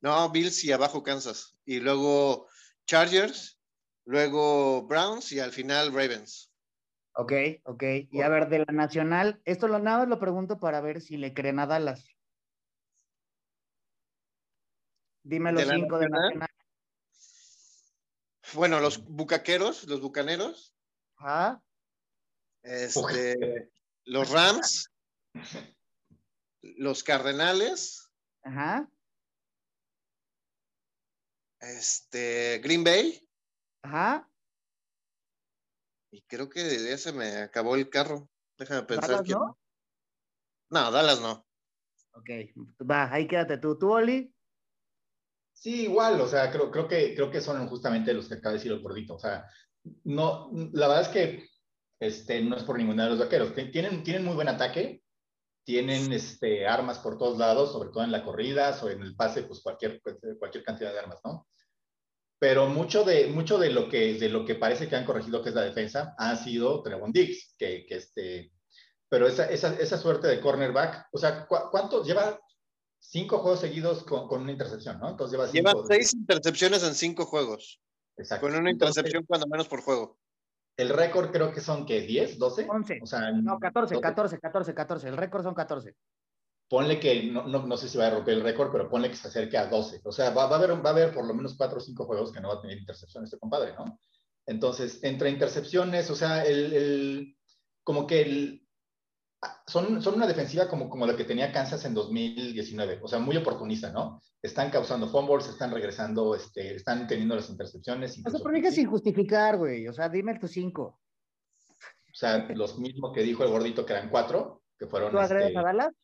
No, Bills y abajo Kansas. Y luego Chargers, luego Browns y al final Ravens. Ok, ok. Y a ver, de la nacional, esto lo nada más lo pregunto para ver si le creen a Dallas. Dime los cinco de Nacional. Bueno, los bucaqueros, los bucaneros. Ajá. Este, los Rams. los Cardenales. Ajá. Este, Green Bay. Ajá. Y creo que ya se me acabó el carro. Déjame pensar. ¿Dallas no? No, Dallas no. Ok, va, ahí quédate tú. ¿Tú, Oli? Sí, igual, o sea, creo, creo, que, creo que son justamente los que acaba de decir el gordito. O sea, no, la verdad es que este, no es por ninguno de los vaqueros. Tienen, tienen muy buen ataque, tienen este, armas por todos lados, sobre todo en la corrida, o en el pase, pues cualquier, cualquier cantidad de armas, ¿no? Pero mucho de, mucho de, lo que, de lo que parece que han corregido, que es la defensa, ha sido Trevon Diggs, que, que este, pero esa, esa, esa, suerte de cornerback, o sea, ¿cuánto lleva cinco juegos seguidos con, con, una intercepción, ¿no? Entonces lleva, lleva seis intercepciones en cinco juegos. Exacto. Con una intercepción cuando menos por juego. El récord creo que son, ¿qué? ¿10? ¿12? 11. O sea, no, 14, 14, 14, 14. El récord son 14. Ponle que, no, no, no, sé si va a romper el récord, pero ponle que se acerque a 12. O sea, va, va, a haber, va a haber por lo menos cuatro o cinco juegos que no va a tener intercepción este compadre, ¿no? Entonces, entre intercepciones, o sea, el, el como que el, son, son una defensiva como, como la que tenía Kansas en 2019, o sea, muy oportunista, ¿no? Están causando fumbles, están regresando, este, están teniendo las intercepciones. O sea, pero que sin justificar, güey, o sea, dime tus cinco. O sea, los mismos que dijo el gordito que eran cuatro, que fueron... ¿Tú agregas este, a Dallas?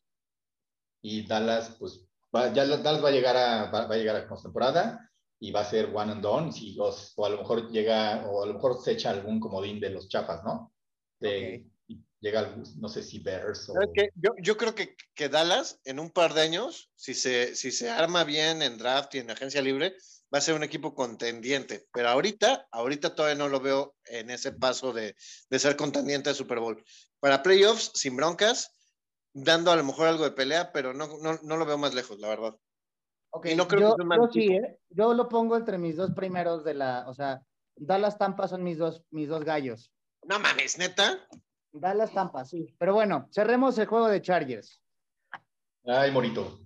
Y Dallas, pues, ya Dallas va a llegar a, va, a llegar a postemporada y va a ser one and done, si, o, o, a lo mejor llega, o a lo mejor se echa algún comodín de los chafas, ¿no? De, llega, no sé si Bears o... Yo, yo, creo que, que, Dallas en un par de años, si se, si se arma bien en draft y en agencia libre, va a ser un equipo contendiente, pero ahorita, ahorita todavía no lo veo en ese paso de, de ser contendiente de Super Bowl. Para playoffs, sin broncas, dando a lo mejor algo de pelea, pero no, no, no lo veo más lejos, la verdad. Ok, no creo yo, que yo sí, ¿eh? yo lo pongo entre mis dos primeros de la, o sea, Dallas Tampa son mis dos, mis dos gallos. No mames, neta. Dallas Tampa, sí. Pero bueno, cerremos el juego de Chargers. Ay, Morito.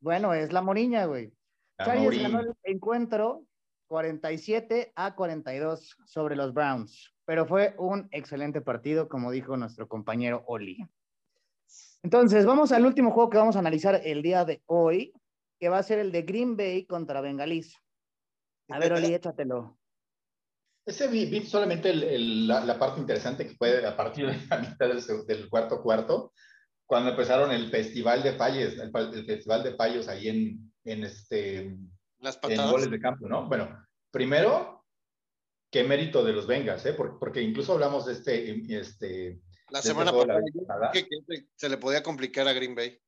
Bueno, es la Moriña, güey. Chargers ganó el encuentro 47 a 42 sobre los Browns, pero fue un excelente partido, como dijo nuestro compañero Oli. Entonces, vamos al último juego que vamos a analizar el día de hoy, que va a ser el de Green Bay contra Bengalis. A ver, Oli, échatelo. Ese vi, solamente la, parte interesante que fue a partir de la mitad del, cuarto cuarto, cuando empezaron el festival de fallos, el, festival de fallos ahí en, en este Las en goles de campo, ¿no? Bueno, primero, qué mérito de los Vengas, ¿eh? Porque, incluso hablamos de este, este la semana pasada que, se le podía complicar a Green Bay.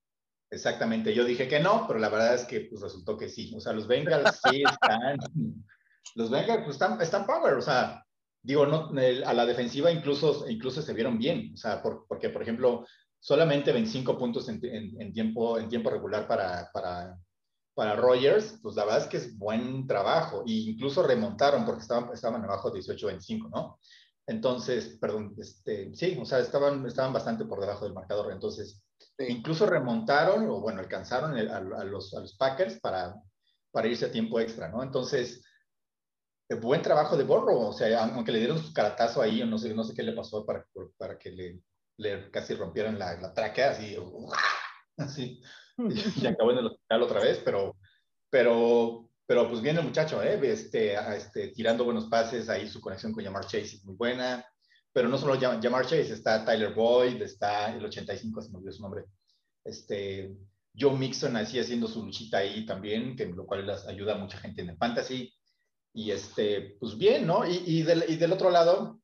Exactamente, yo dije que no, pero la verdad es que pues, resultó que sí. O sea, los Bengals sí están, los Bengals pues, están, están power, o sea, digo, no, a la defensiva incluso, incluso se vieron bien, o sea, porque, por ejemplo, solamente 25 puntos en, en, tiempo, en tiempo regular para, para, para Rogers, pues la verdad es que es buen trabajo, e incluso remontaron porque estaban, estaban abajo 18-25, ¿no? Entonces, perdón, este, sí, o sea, estaban, estaban bastante por debajo del marcador, entonces, incluso remontaron, o bueno, alcanzaron a, los, a los Packers para, para irse a tiempo extra, ¿no? Entonces, buen trabajo de Borro, o sea, aunque le dieron su caratazo ahí, no sé, no sé qué le pasó para, para que le, le casi rompieran la, la tráquea, así, así, y acabó en el hospital otra vez, pero, pero, pero pues viene el muchacho, ¿eh? este, este, tirando buenos pases, ahí su conexión con Jamar Chase es muy buena, pero no solo Jamar Chase, está Tyler Boyd, está el 85, se me olvidó su nombre, este, Joe Mixon así haciendo su luchita ahí también, que lo cual les ayuda a mucha gente en el fantasy, y este, pues bien, ¿no? Y, y, del, y del otro lado,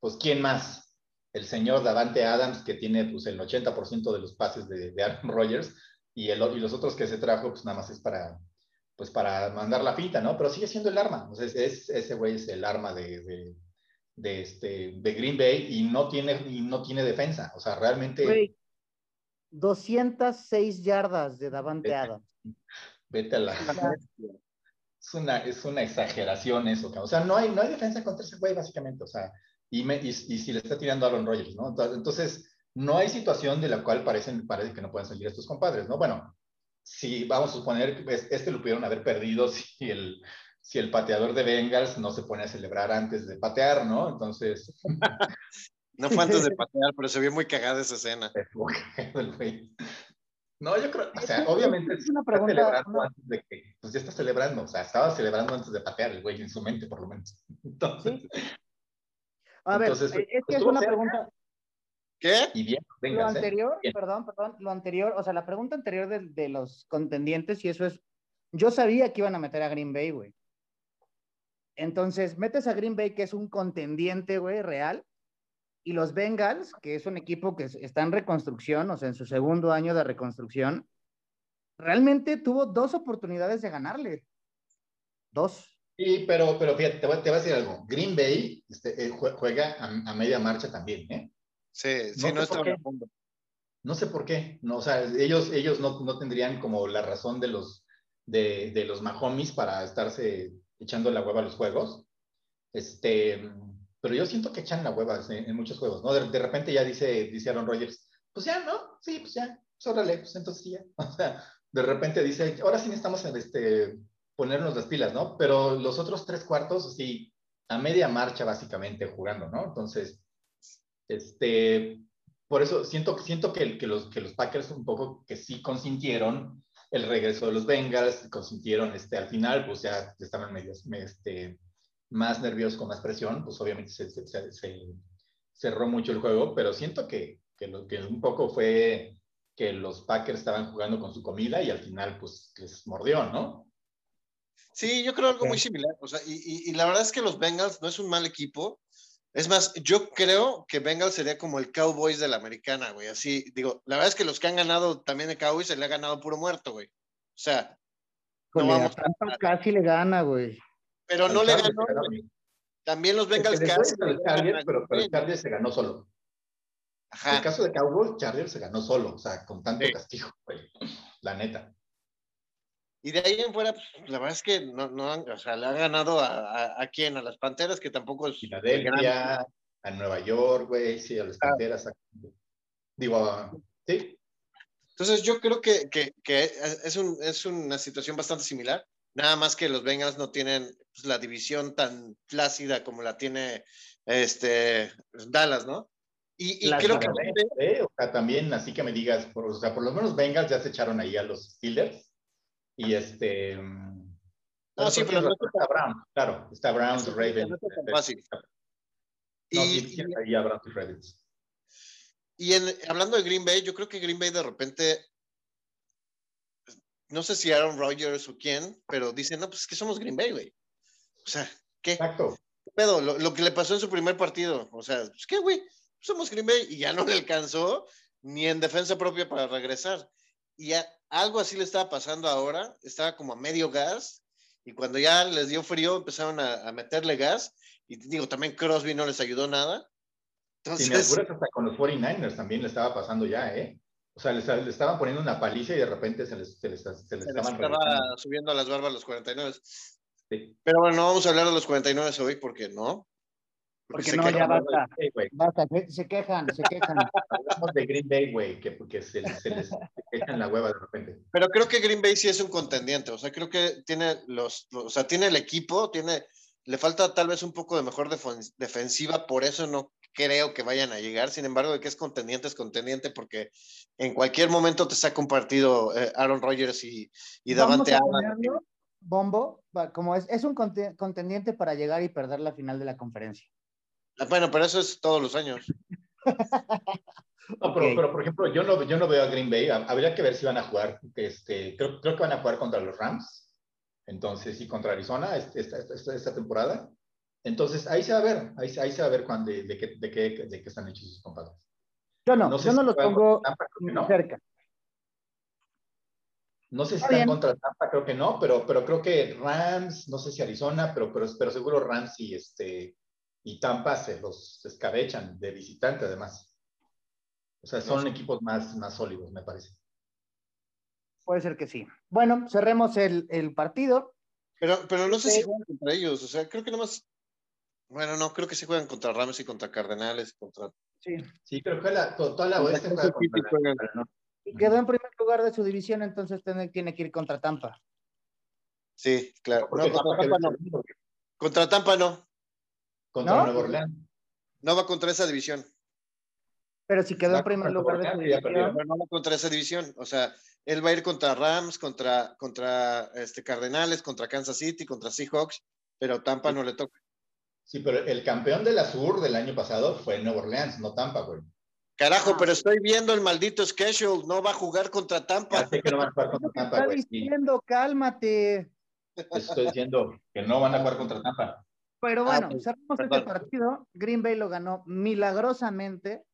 pues ¿quién más? El señor Davante Adams, que tiene pues el 80% de los pases de, de Aaron Rodgers, y, el, y los otros que se trajo, pues nada más es para, pues para mandar la pinta, ¿no? Pero sigue siendo el arma. O sea, es, ese güey es el arma de, de, este, de Green Bay y no tiene, y no tiene defensa. O sea, realmente... 206 yardas de Davante Adams. Vete a la... Es una, es una exageración eso. O sea, no hay, no hay defensa contra ese güey, básicamente. O sea, y, me, y, y si le está tirando a Aaron Rodgers, ¿no? Entonces, no hay situación de la cual parecen, parece que no pueden salir estos compadres, ¿no? Bueno, si vamos a suponer que pues, este lo pudieron haber perdido si el, si el pateador de Bengals no se pone a celebrar antes de patear, ¿no? Entonces... no fue antes de patear, pero se vio muy cagada esa escena. No, yo creo, o sea, obviamente es una pregunta, celebrando antes de que, pues ya está celebrando, o sea, estaba celebrando antes de patear el güey en su mente, por lo menos. Entonces, a ver, entonces, es que es una pregunta, ¿Qué? Y bien, lo anterior, perdón, perdón, lo anterior, o sea, la pregunta anterior de, de, los contendientes, y eso es, yo sabía que iban a meter a Green Bay, güey. Entonces, metes a Green Bay, que es un contendiente, güey, real, y los Bengals, que es un equipo que está en reconstrucción, o sea, en su segundo año de reconstrucción, realmente tuvo dos oportunidades de ganarle. Dos. Sí, pero, pero fíjate, te voy, a decir algo. Green Bay este, eh, juega a, a, media marcha también, ¿eh? Sí, sí, no, está No sé por qué, no, o sea, ellos, ellos no, no tendrían como la razón de los, de, de los Mahomes para estarse echando la hueva a los juegos. Este, pero yo siento que echan la hueva en, muchos juegos, ¿no? De, repente ya dice, dice Aaron Rodgers, pues ya, ¿no? Sí, pues ya, pues órale, pues entonces ya. O sea, de repente dice, ahora sí necesitamos este, ponernos las pilas, ¿no? Pero los otros tres cuartos, sí, a media marcha básicamente jugando, ¿no? Entonces, este, por eso siento, siento que, los, que los Packers un poco que sí consintieron el regreso de los Bengals, consintieron este, al final, pues ya estaban medios, este, más nerviosos con más presión, pues obviamente se, se, cerró mucho el juego, pero siento que, que, lo, que un poco fue que los Packers estaban jugando con su comida y al final pues les mordió, ¿no? Sí, yo creo algo muy similar. O sea, y, y, y, la verdad es que los Bengals no es un mal equipo. Es más, yo creo que Bengals sería como el Cowboys de la americana, güey. Así, digo, la verdad es que los que han ganado también de Cowboys se le ha ganado puro muerto, güey. O sea, no vamos a casi le gana, güey. Pero no le ganó. También los Bengals casi. pero, pero el Chargers se ganó solo. En el caso de Cowboys, Chargers se ganó solo, o sea, con tanto castigo, güey. La neta. Y de ahí en fuera, pues, la verdad es que no, no o sea, le ha ganado a, a, quién, a las Panteras, que tampoco es. Filadelfia, a Nueva York, güey, sí, a las ah. Panteras. Digo, sí. Entonces yo creo que, que, que es, un, es, una situación bastante similar, nada más que los Bengals no tienen pues, la división tan flácida como la tiene este, Dallas, ¿no? Y, y creo que... ¿eh? O sea, también, así que me digas, por, o sea, por lo menos Bengals ya se echaron ahí a los Steelers y este. No, sí, pero no está Brown, claro, está Browns, Ravens. No fácil. Y, ahí Browns y Ravens. Y en, hablando de Green Bay, yo creo que Green Bay de repente, no sé si Aaron Rodgers o quién, pero dicen, no, pues es que somos Green Bay, güey. O sea, ¿qué? Exacto. Pero lo, lo, que le pasó en su primer partido, o sea, pues qué, güey, somos Green Bay y ya no le alcanzó ni en defensa propia para regresar. Y ya algo así le estaba pasando ahora, estaba como a medio gas, y cuando ya les dio frío empezaron a, meterle gas, y digo, también Crosby no les ayudó nada. Entonces, me hasta con los 49ers también le estaba pasando ya, ¿eh? O sea, le, estaban poniendo una paliza y de repente se les, se les, se les, estaban estaba subiendo a las barbas los 49. Sí. Pero bueno, no vamos a hablar de los 49 hoy porque no. Porque, no, ya basta. basta, se quejan, se quejan. Hablamos de Green Bay, güey, que porque se, se les quejan la hueva de repente. Pero creo que Green Bay sí es un contendiente, o sea, creo que tiene los, o sea, tiene el equipo, tiene, le falta tal vez un poco de mejor defensiva, por eso no creo que vayan a llegar, sin embargo, de que es contendiente, es contendiente, porque en cualquier momento te saca un partido eh, Aaron Rodgers y, y Davante Adams. Bombo, como es, es un contendiente para llegar y perder la final de la conferencia. Ah, bueno, pero eso es todos los años. No, pero, por ejemplo, yo no, yo no veo a Green Bay. Habría que ver si van a jugar. Este, creo, creo que van a jugar contra los Rams. Entonces, y contra Arizona esta, esta, esta, temporada. Entonces, ahí se va a ver. Ahí, ahí se va a ver cuando, de, de, qué, de, qué, de qué están hechos sus compadres. Yo no, yo no los pongo no. cerca. No sé si están contra Tampa, creo que no, pero, pero creo que Rams, no sé si Arizona, pero, pero, pero seguro Rams y este y Tampa se los escabechan de visitante además. O sea, son equipos más, más sólidos, me parece. Puede ser que sí. Bueno, cerremos el, el partido. Pero, pero no sé si juegan contra ellos. O sea, creo que nomás. Bueno, no, creo que se juegan contra Rams y contra Cardenales. Contra... Sí. Sí, creo que la, toda la oeste juega contra Y quedó en primer lugar de su división, entonces tiene, tiene que ir contra Tampa. Sí, claro. No, contra, Tampa no. contra Tampa no. Contra ¿No? Nueva Orleans. No va contra esa división. Pero si quedó en primer lugar de su división. no va contra esa división. O sea, él va a ir contra Rams, contra, contra este, Cardenales, contra Kansas City, contra Seahawks, pero Tampa no le toca. Sí, pero el campeón de la Sur del año pasado fue Nueva Orleans, no Tampa, güey. Carajo, ah. pero estoy viendo el maldito schedule, no va a jugar contra Tampa. que no van a jugar contra Tampa, Está diciendo, cálmate. Estoy diciendo que no van a jugar contra Tampa. Pero ah, bueno, pues, cerramos este partido. Green Bay lo ganó milagrosamente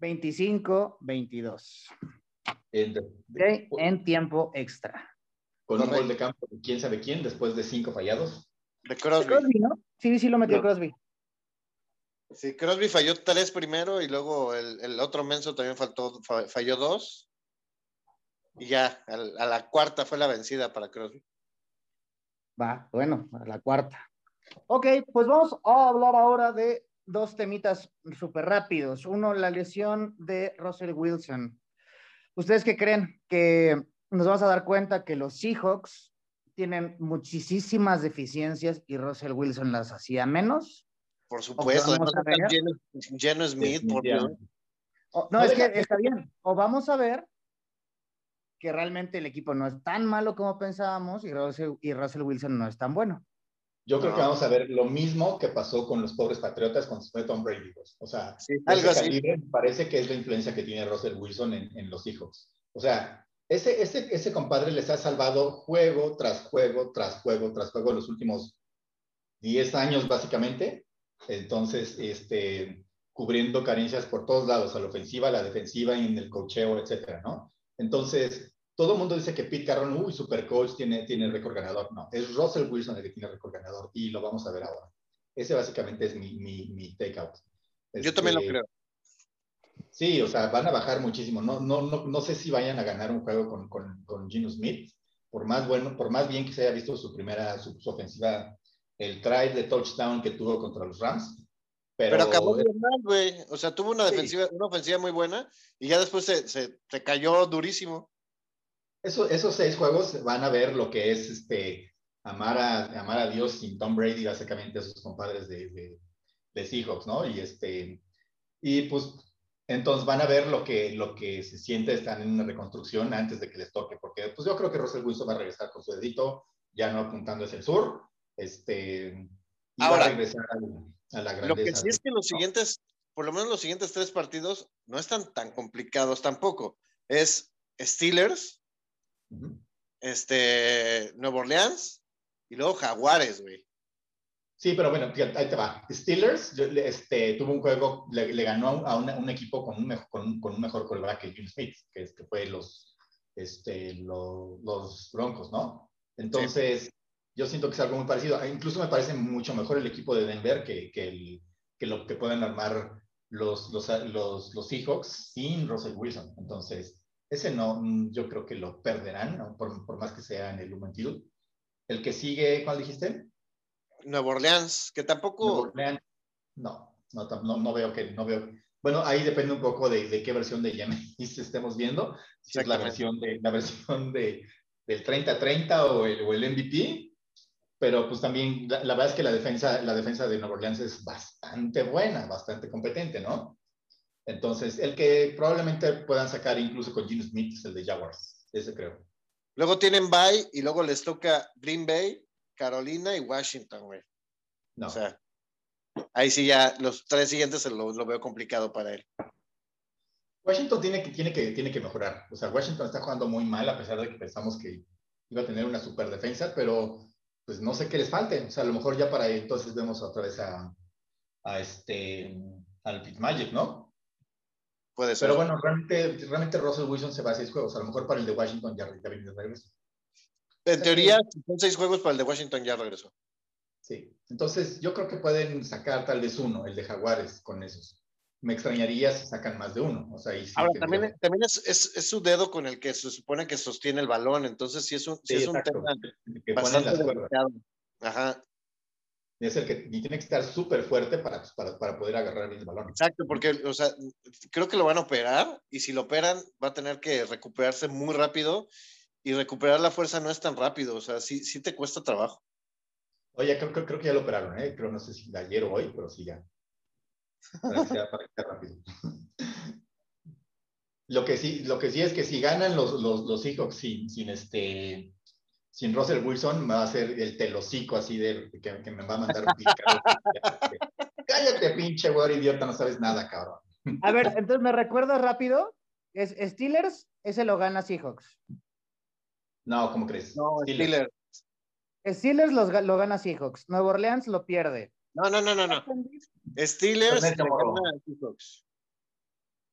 25-22. En, tiempo extra. Con un gol de campo de quién sabe quién después de cinco fallados. De Crosby. ¿no? Sí, sí lo metió Crosby. Sí, Crosby falló tres primero y luego el, otro menso también faltó, falló dos. Y ya, a, a la cuarta fue la vencida para Crosby. Va, bueno, a la cuarta. Ok, pues vamos a hablar ahora de dos temitas súper rápidos. Uno, la lesión de Russell Wilson. ¿Ustedes qué creen? Que nos vamos a dar cuenta que los Seahawks tienen muchísimas deficiencias y Russell Wilson las hacía menos. Por supuesto, lleno, Smith, por no, es que está bien. O vamos a ver que realmente el equipo no es tan malo como pensábamos y y Russell Wilson no es tan bueno. Yo creo que vamos a ver lo mismo que pasó con los pobres Patriotas cuando se fue Tom Brady. Pues. O sea, parece que es la influencia que tiene Russell Wilson en, los hijos. O sea, ese, ese, ese compadre les ha salvado juego tras juego, tras juego, tras juego en los últimos 10 años, básicamente. Entonces, este, cubriendo carencias por todos lados, a la ofensiva, a la defensiva, en el cocheo, etcétera, ¿no? Entonces, todo el mundo dice que Pete Carroll, uy, super coach, tiene, tiene récord ganador. No, es Russell Wilson el que tiene récord ganador y lo vamos a ver ahora. Ese básicamente es mi, mi, mi takeout. Yo también lo este, creo. Sí, o sea, van a bajar muchísimo. No, no, no, no sé si vayan a ganar un juego con, con, con Gino Smith, por más bueno, por más bien que se haya visto su primera, su, ofensiva, el try de touchdown que tuvo contra los Rams. Pero, acabó bien mal, güey. O sea, tuvo una defensiva, una ofensiva muy buena y ya después se, se, se, cayó durísimo. Eso, esos seis juegos van a ver lo que es este amar a, amar a Dios sin Tom Brady, básicamente a sus compadres de, de, de Seahawks, ¿no? Y este, y pues entonces van a ver lo que, lo que se siente, están en una reconstrucción antes de que les toque, porque pues yo creo que Russell Wilson va a regresar con su dedito, ya no apuntando hacia el sur, este, y Ahora, a regresar a, la grandeza. Lo que sí es que los siguientes, por lo menos los siguientes tres partidos, no están tan complicados tampoco. Es Steelers, este, Nueva Orleans y luego Jaguares, güey. Sí, pero bueno, ahí te va. Steelers este, tuvo un juego, le, ganó a un equipo con un, mejor, con, con un mejor que Jim Smith, que, que fue los, este, los, los Broncos, ¿no? Entonces, yo siento que es algo muy parecido. Ah, incluso me parece mucho mejor el equipo de Denver que, que, el, que lo que pueden armar los, los, los, los Seahawks sin Russell Wilson. Entonces, ese no, yo creo que lo perderán, ¿no? por, por, más que sea en el Human El que sigue, ¿cuál dijiste? Nueva Orleans, que tampoco. no, no, no, veo que, no veo. Bueno, ahí depende un poco de, de qué versión de Yemenis estemos viendo. Si es la versión de la versión de del 30-30 o el, o el MVP. Pero pues también la, verdad es que la defensa, la defensa de Nueva Orleans es bastante buena, bastante competente, ¿no? Entonces, el que probablemente puedan sacar incluso con Gene Smith es el de Jaguars, ese creo. Luego tienen bye y luego les toca Green Bay, Carolina y Washington, güey. No. O sea, ahí sí ya los tres siguientes lo, lo veo complicado para él. Washington tiene que, tiene, que, tiene que mejorar. O sea, Washington está jugando muy mal a pesar de que pensamos que iba a tener una super defensa, pero pues no sé qué les falte. O sea, a lo mejor ya para ahí entonces vemos otra vez a, a este, al Fitzmagic, ¿no? Puede ser. Pero bueno, realmente, realmente Russell Wilson se va a seis juegos. A lo mejor para el de Washington ya, ya viene de regreso. En teoría, son seis juegos para el de Washington, ya regresó. Sí, entonces yo creo que pueden sacar tal vez uno, el de Jaguares, con esos. Me extrañaría si sacan más de uno. O sea, Ahora, también, también es, es, su dedo con el que se supone que sostiene el balón, entonces sí es un, sí, es un tema que bastante delicado. Ajá. Es el que tiene que estar súper fuerte para, para, para, poder agarrar el balón. Exacto, porque, o sea, creo que lo van a operar y si lo operan va a tener que recuperarse muy rápido y recuperar la fuerza no es tan rápido, o sea, sí, sí te cuesta trabajo. Oye, creo, creo, que ya lo operaron, ¿eh? Creo, no sé si ayer o hoy, pero sí ya. Para que sea, para que sea rápido. lo, que sí, lo que sí es que si ganan los, los, los Seahawks sin, sin, este, sin Russell Wilson, va a ser el telocico así de que, que me va a mandar un Cállate, pinche güey, idiota, no sabes nada, cabrón. A ver, entonces me recuerdo rápido. Es Steelers, ese lo gana Seahawks. No, ¿cómo crees? No, Steelers. Steelers, lo gana Seahawks. Nueva Orleans lo pierde. No, no, no, no, no. Steelers gana Seahawks.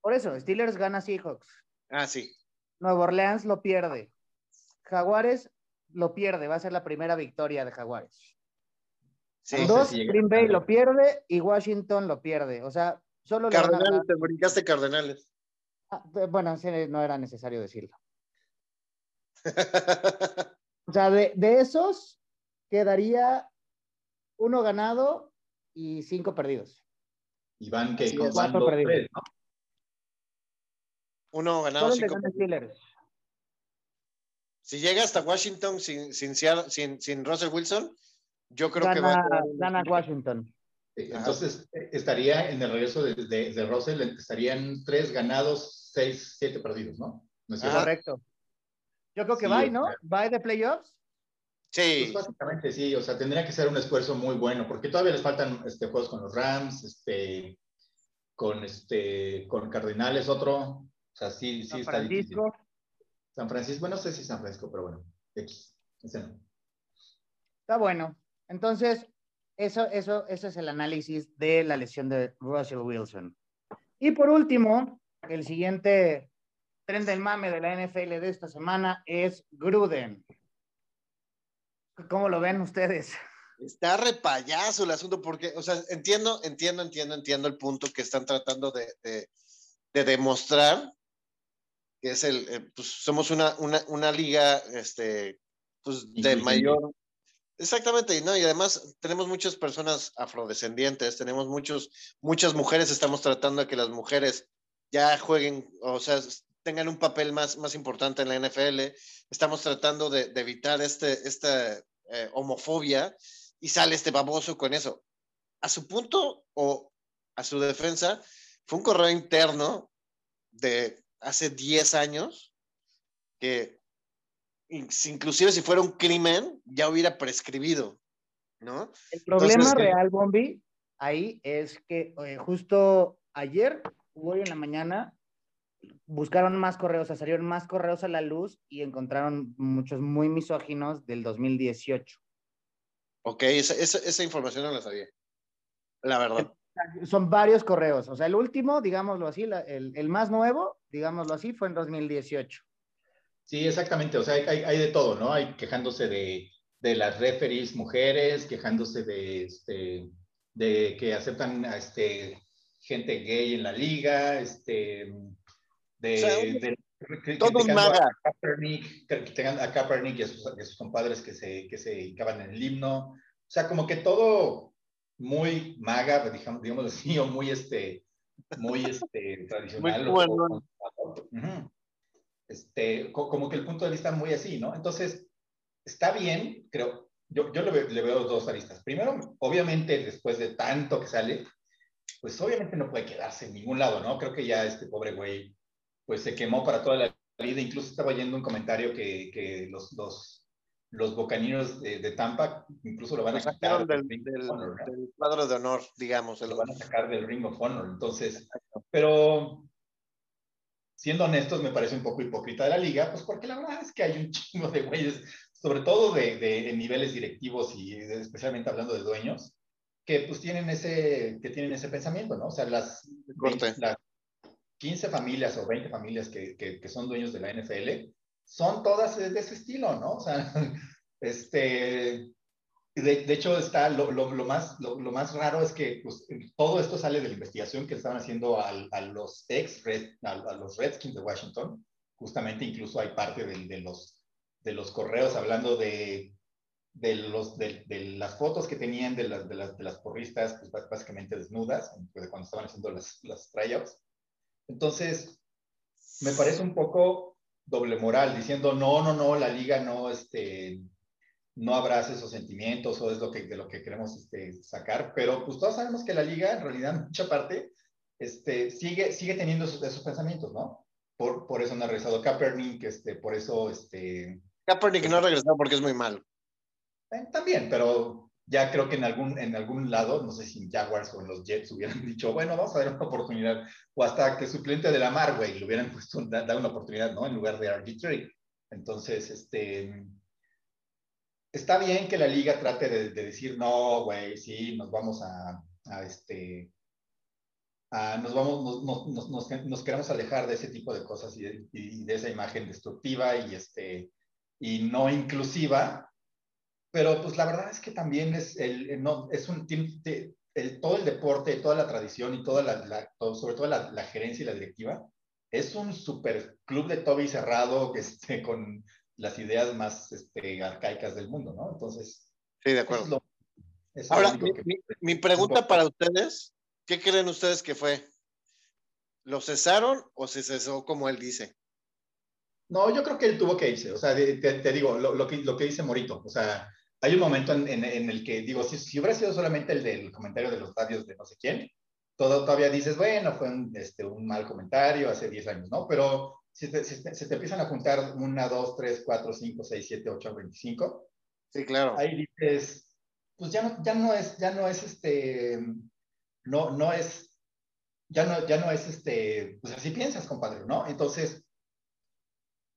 Por eso, Steelers gana Seahawks. Ah, sí. Nueva Orleans lo pierde. Jaguares lo pierde. Va a ser la primera victoria de Jaguares. Sí, Dos, Green Bay lo pierde y Washington lo pierde. O sea, solo Cardenales, te brincaste Cardenales. Ah, bueno, no era necesario decirlo o sea, de, de, esos quedaría uno ganado y cinco perdidos. Y van que con cuatro perdidos. ¿no? Uno ganado, cinco perdidos. Si llega hasta Washington sin, sin, sin, sin Russell Wilson, yo creo que va a gana Washington. Entonces, estaría en el regreso de, de, de, Russell, estarían tres ganados, seis, siete perdidos, ¿no? ¿No es Correcto. Yo creo que va, ¿no? ¿Va de playoffs? Sí. Pues básicamente sí, o sea, tendría que ser un esfuerzo muy bueno, porque todavía les faltan este, juegos con los Rams, este, con, este, con Cardenales, otro. O sea, sí, sí San está Francisco. Difícil. San Francisco, bueno, no sé si San Francisco, pero bueno, X, ese no. Está bueno. Entonces, eso, eso, eso es el análisis de la lesión de Russell Wilson. Y por último, el siguiente tren del mame de la NFL de esta semana es Gruden. ¿Cómo lo ven ustedes? Está repayazo el asunto porque, o sea, entiendo, entiendo, entiendo, entiendo el punto que están tratando de, de, demostrar, que es el, eh, pues somos una, una, una liga, este, pues de mayor, Exactamente, ¿no? Y además tenemos muchas personas afrodescendientes, tenemos muchos, muchas mujeres, estamos tratando de que las mujeres ya jueguen, o sea, tengan un papel más, más importante en la NFL, estamos tratando de, evitar este, esta eh, homofobia y sale este baboso con eso. A su punto o a su defensa, fue un correo interno de hace 10 años que inclusive si fuera un crimen, ya hubiera prescribido, ¿no? El problema real, Bombi, ahí es que eh, justo ayer hoy en la mañana buscaron más correos, o sea, salieron más correos a la luz y encontraron muchos muy misóginos del 2018. Ok, esa, esa, información no la sabía. La verdad. Son varios correos. O sea, el último, digámoslo así, el, el, más nuevo, digámoslo así, fue en 2018. Sí, exactamente. O sea, hay, hay de todo, ¿no? Hay quejándose de, de las referees mujeres, quejándose de, este, de que aceptan a este, gente gay en la liga, este, de, todo maga. A Kaepernick, que tengan a Kaepernick y a sus, sus, compadres que se, que se hincaban en el himno. O sea, como que todo muy maga, digamos, digamos así, o muy, este, muy este, tradicional. Muy bueno. Este, como que el punto de vista muy así, ¿no? Entonces, está bien, creo, yo, yo le, veo, dos aristas. Primero, obviamente, después de tanto que sale, pues obviamente no puede quedarse en ningún lado, ¿no? Creo que ya este pobre güey, pues se quemó para toda la vida. Incluso estaba yendo un comentario que, que los, los, los bocaninos de, Tampa incluso lo van a sacar del, del, cuadro de honor, digamos. Lo van a sacar del Ring of Honor. Entonces, pero siendo honestos, me parece un poco hipócrita de la liga, pues porque la verdad es que hay un chingo de güeyes, sobre todo de, de niveles directivos y especialmente hablando de dueños, que pues tienen ese, que tienen ese pensamiento, ¿no? O sea, las, las 15 familias o 20 familias que, que, que, son dueños de la NFL son todas de ese estilo, ¿no? O sea, este, de, hecho, está lo, lo, lo más, lo, más raro es que pues, todo esto sale de la investigación que estaban haciendo al, a los ex Red, a, los Redskins de Washington. Justamente, incluso hay parte de, de los, de los correos hablando de, de, los, de, las fotos que tenían de las, de las, de las porristas, pues, básicamente desnudas, de cuando estaban haciendo las, las tryouts. Entonces, me parece un poco doble moral, diciendo, no, no, no, la liga no, este, no abrace esos sentimientos o es lo que, de lo que queremos este, sacar, pero pues todos sabemos que la liga en realidad en mucha parte este, sigue, sigue teniendo esos, esos pensamientos, ¿no? Por, por eso no ha regresado Kaepernick, este, por eso... Este, Kaepernick no ha regresado porque es muy malo. Eh, también, pero ya creo que en algún, en algún lado, no sé si en Jaguars o en los Jets hubieran dicho, bueno, vamos a dar una oportunidad, o hasta que su cliente de la Mar, güey, le hubieran puesto, dado una oportunidad, ¿no? En lugar de arbitrary. Entonces, este, está bien que la liga trate de, decir, no, güey, sí, nos vamos a, este, nos vamos, nos, queremos alejar de ese tipo de cosas y de, esa imagen destructiva y, este, y no inclusiva, pero pues la verdad es que también es, el, no, es un, el, todo el deporte, toda la tradición y toda la, sobre todo la, la, gerencia y la directiva, es un super club de Toby cerrado que esté con las ideas más este, arcaicas del mundo, ¿no? Entonces. Sí, de acuerdo. Ahora, mi, pregunta para ustedes, ¿qué creen ustedes que fue? ¿Lo cesaron o se cesó como él dice? No, yo creo que él tuvo que irse. O sea, te, digo, lo, que, lo que dice Morito. O sea, hay un momento en, en, el que, digo, si, si, hubiera sido solamente el del comentario de los radios de no sé quién, todo, todavía dices, bueno, fue un, este, un mal comentario hace 10 años, ¿no? Pero si, te, se te empiezan a juntar una, dos, tres, cuatro, cinco, seis, siete, ocho, veinticinco. Sí, claro. Ahí dices, pues ya no, ya no es, ya no es este, no, no es, ya no, ya no es este, pues así piensas, compadre, ¿no? Entonces,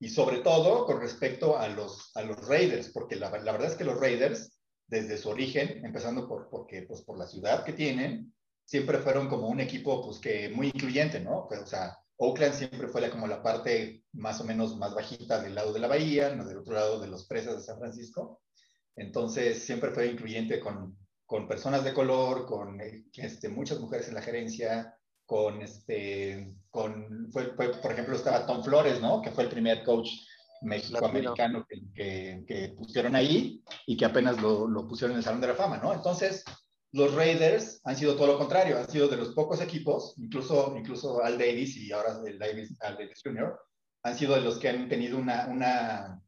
y sobre todo con respecto a los, a los Raiders, porque la, la verdad es que los Raiders, desde su origen, empezando por, porque, pues, por la ciudad que tienen, siempre fueron como un equipo pues que muy incluyente, ¿no? Pues, o sea, Oakland siempre fue como la parte más o menos más bajita del lado de la bahía, no del otro lado de los presas de San Francisco. Entonces siempre fue incluyente con, con personas de color, con este, muchas mujeres en la gerencia, con, este, con fue, por ejemplo, estaba Tom Flores, ¿no? Que fue el primer coach mexicoamericano que, que, pusieron ahí y que apenas lo, lo pusieron en el Salón de la Fama, ¿no? Entonces, los Raiders han sido todo lo contrario, han sido de los pocos equipos, incluso, incluso Al Davis y ahora el Davis, Al Davis Jr., han sido de los que han tenido una, una,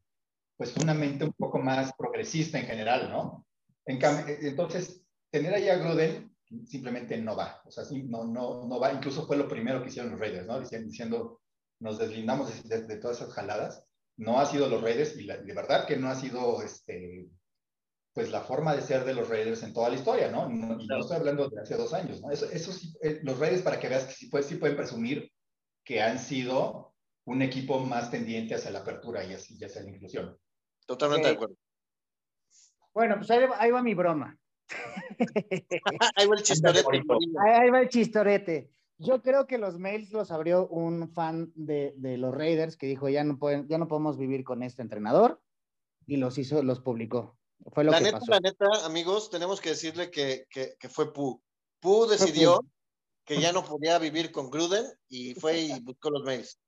pues una mente un poco más progresista en general, ¿no? En entonces, tener ahí a Gruden simplemente no va, o sea, no, no, no va, incluso fue lo primero que hicieron los Raiders, ¿no? Diciendo, nos deslindamos de, todas esas jaladas, no ha sido los Raiders y de verdad que no ha sido, este, pues la forma de ser de los Raiders en toda la historia, ¿no? no y no estoy hablando de hace dos años, ¿no? Eso, eso sí, eh, los Raiders, para que veas que sí, pues, sí pueden presumir que han sido un equipo más tendiente hacia la apertura y hacia, hacia la inclusión. Totalmente de acuerdo. Bueno, pues ahí, va mi broma. ahí va el chistorete. Ahí, va el chistorete. Yo creo que los mails los abrió un fan de, de, los Raiders que dijo ya no pueden, ya no podemos vivir con este entrenador y los hizo, los publicó la neta, la neta, amigos, tenemos que decirle que, que, fue Pu. Pu decidió que ya no podía vivir con Gruden y fue y buscó los mails.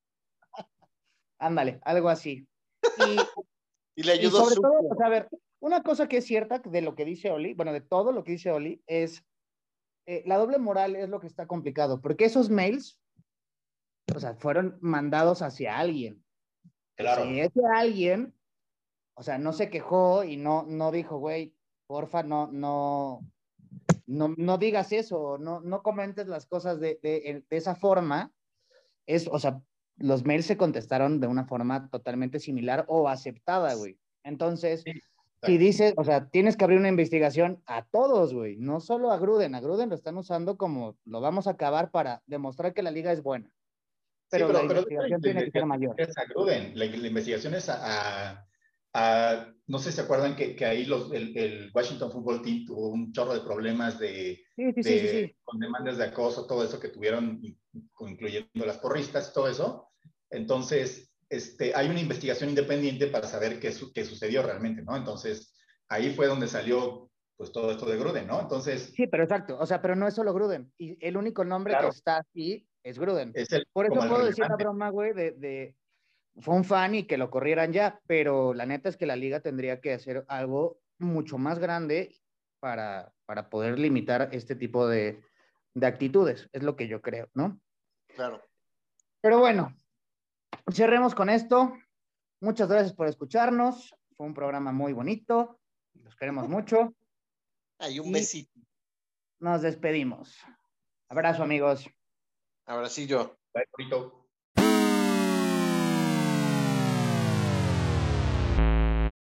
Ándale, algo así. Y, le ayudó. sobre todo, a ver, una cosa que es cierta de lo que dice Oli, bueno, de todo lo que dice Oli, es eh, la doble moral es lo que está complicado, porque esos mails, o sea, fueron mandados hacia alguien. Claro. Si ese alguien o sea, no se quejó y no, no dijo, güey, porfa, no, no, no, no digas eso, no, no comentes las cosas de, de, de, esa forma. Es, o sea, los mails se contestaron de una forma totalmente similar o aceptada, güey. Entonces, si dices, o sea, tienes que abrir una investigación a todos, güey, no solo a Gruden. A Gruden lo están usando como lo vamos a acabar para demostrar que la liga es buena. Pero, la investigación tiene que ser mayor. a Gruden, la, investigación es a no sé si se acuerdan que, que ahí los, el, el, Washington Football Team tuvo un chorro de problemas de, con demandas de acoso, todo eso que tuvieron, incluyendo las porristas, todo eso. Entonces, este, hay una investigación independiente para saber qué, qué sucedió realmente, ¿no? Entonces, ahí fue donde salió pues todo esto de Gruden, ¿no? Entonces... Sí, pero exacto, o sea, pero no es solo Gruden, y el único nombre que está aquí es Gruden. Por eso puedo decir la broma, güey, de, de, fue un fan y que lo corrieran ya, pero la neta es que la liga tendría que hacer algo mucho más grande para, para poder limitar este tipo de, de actitudes, es lo que yo creo, ¿no? Claro. Pero bueno, cerremos con esto. Muchas gracias por escucharnos. Fue un programa muy bonito. Los queremos mucho. Hay un besito. Nos despedimos. Abrazo, amigos. Abracillo. Bye, bonito.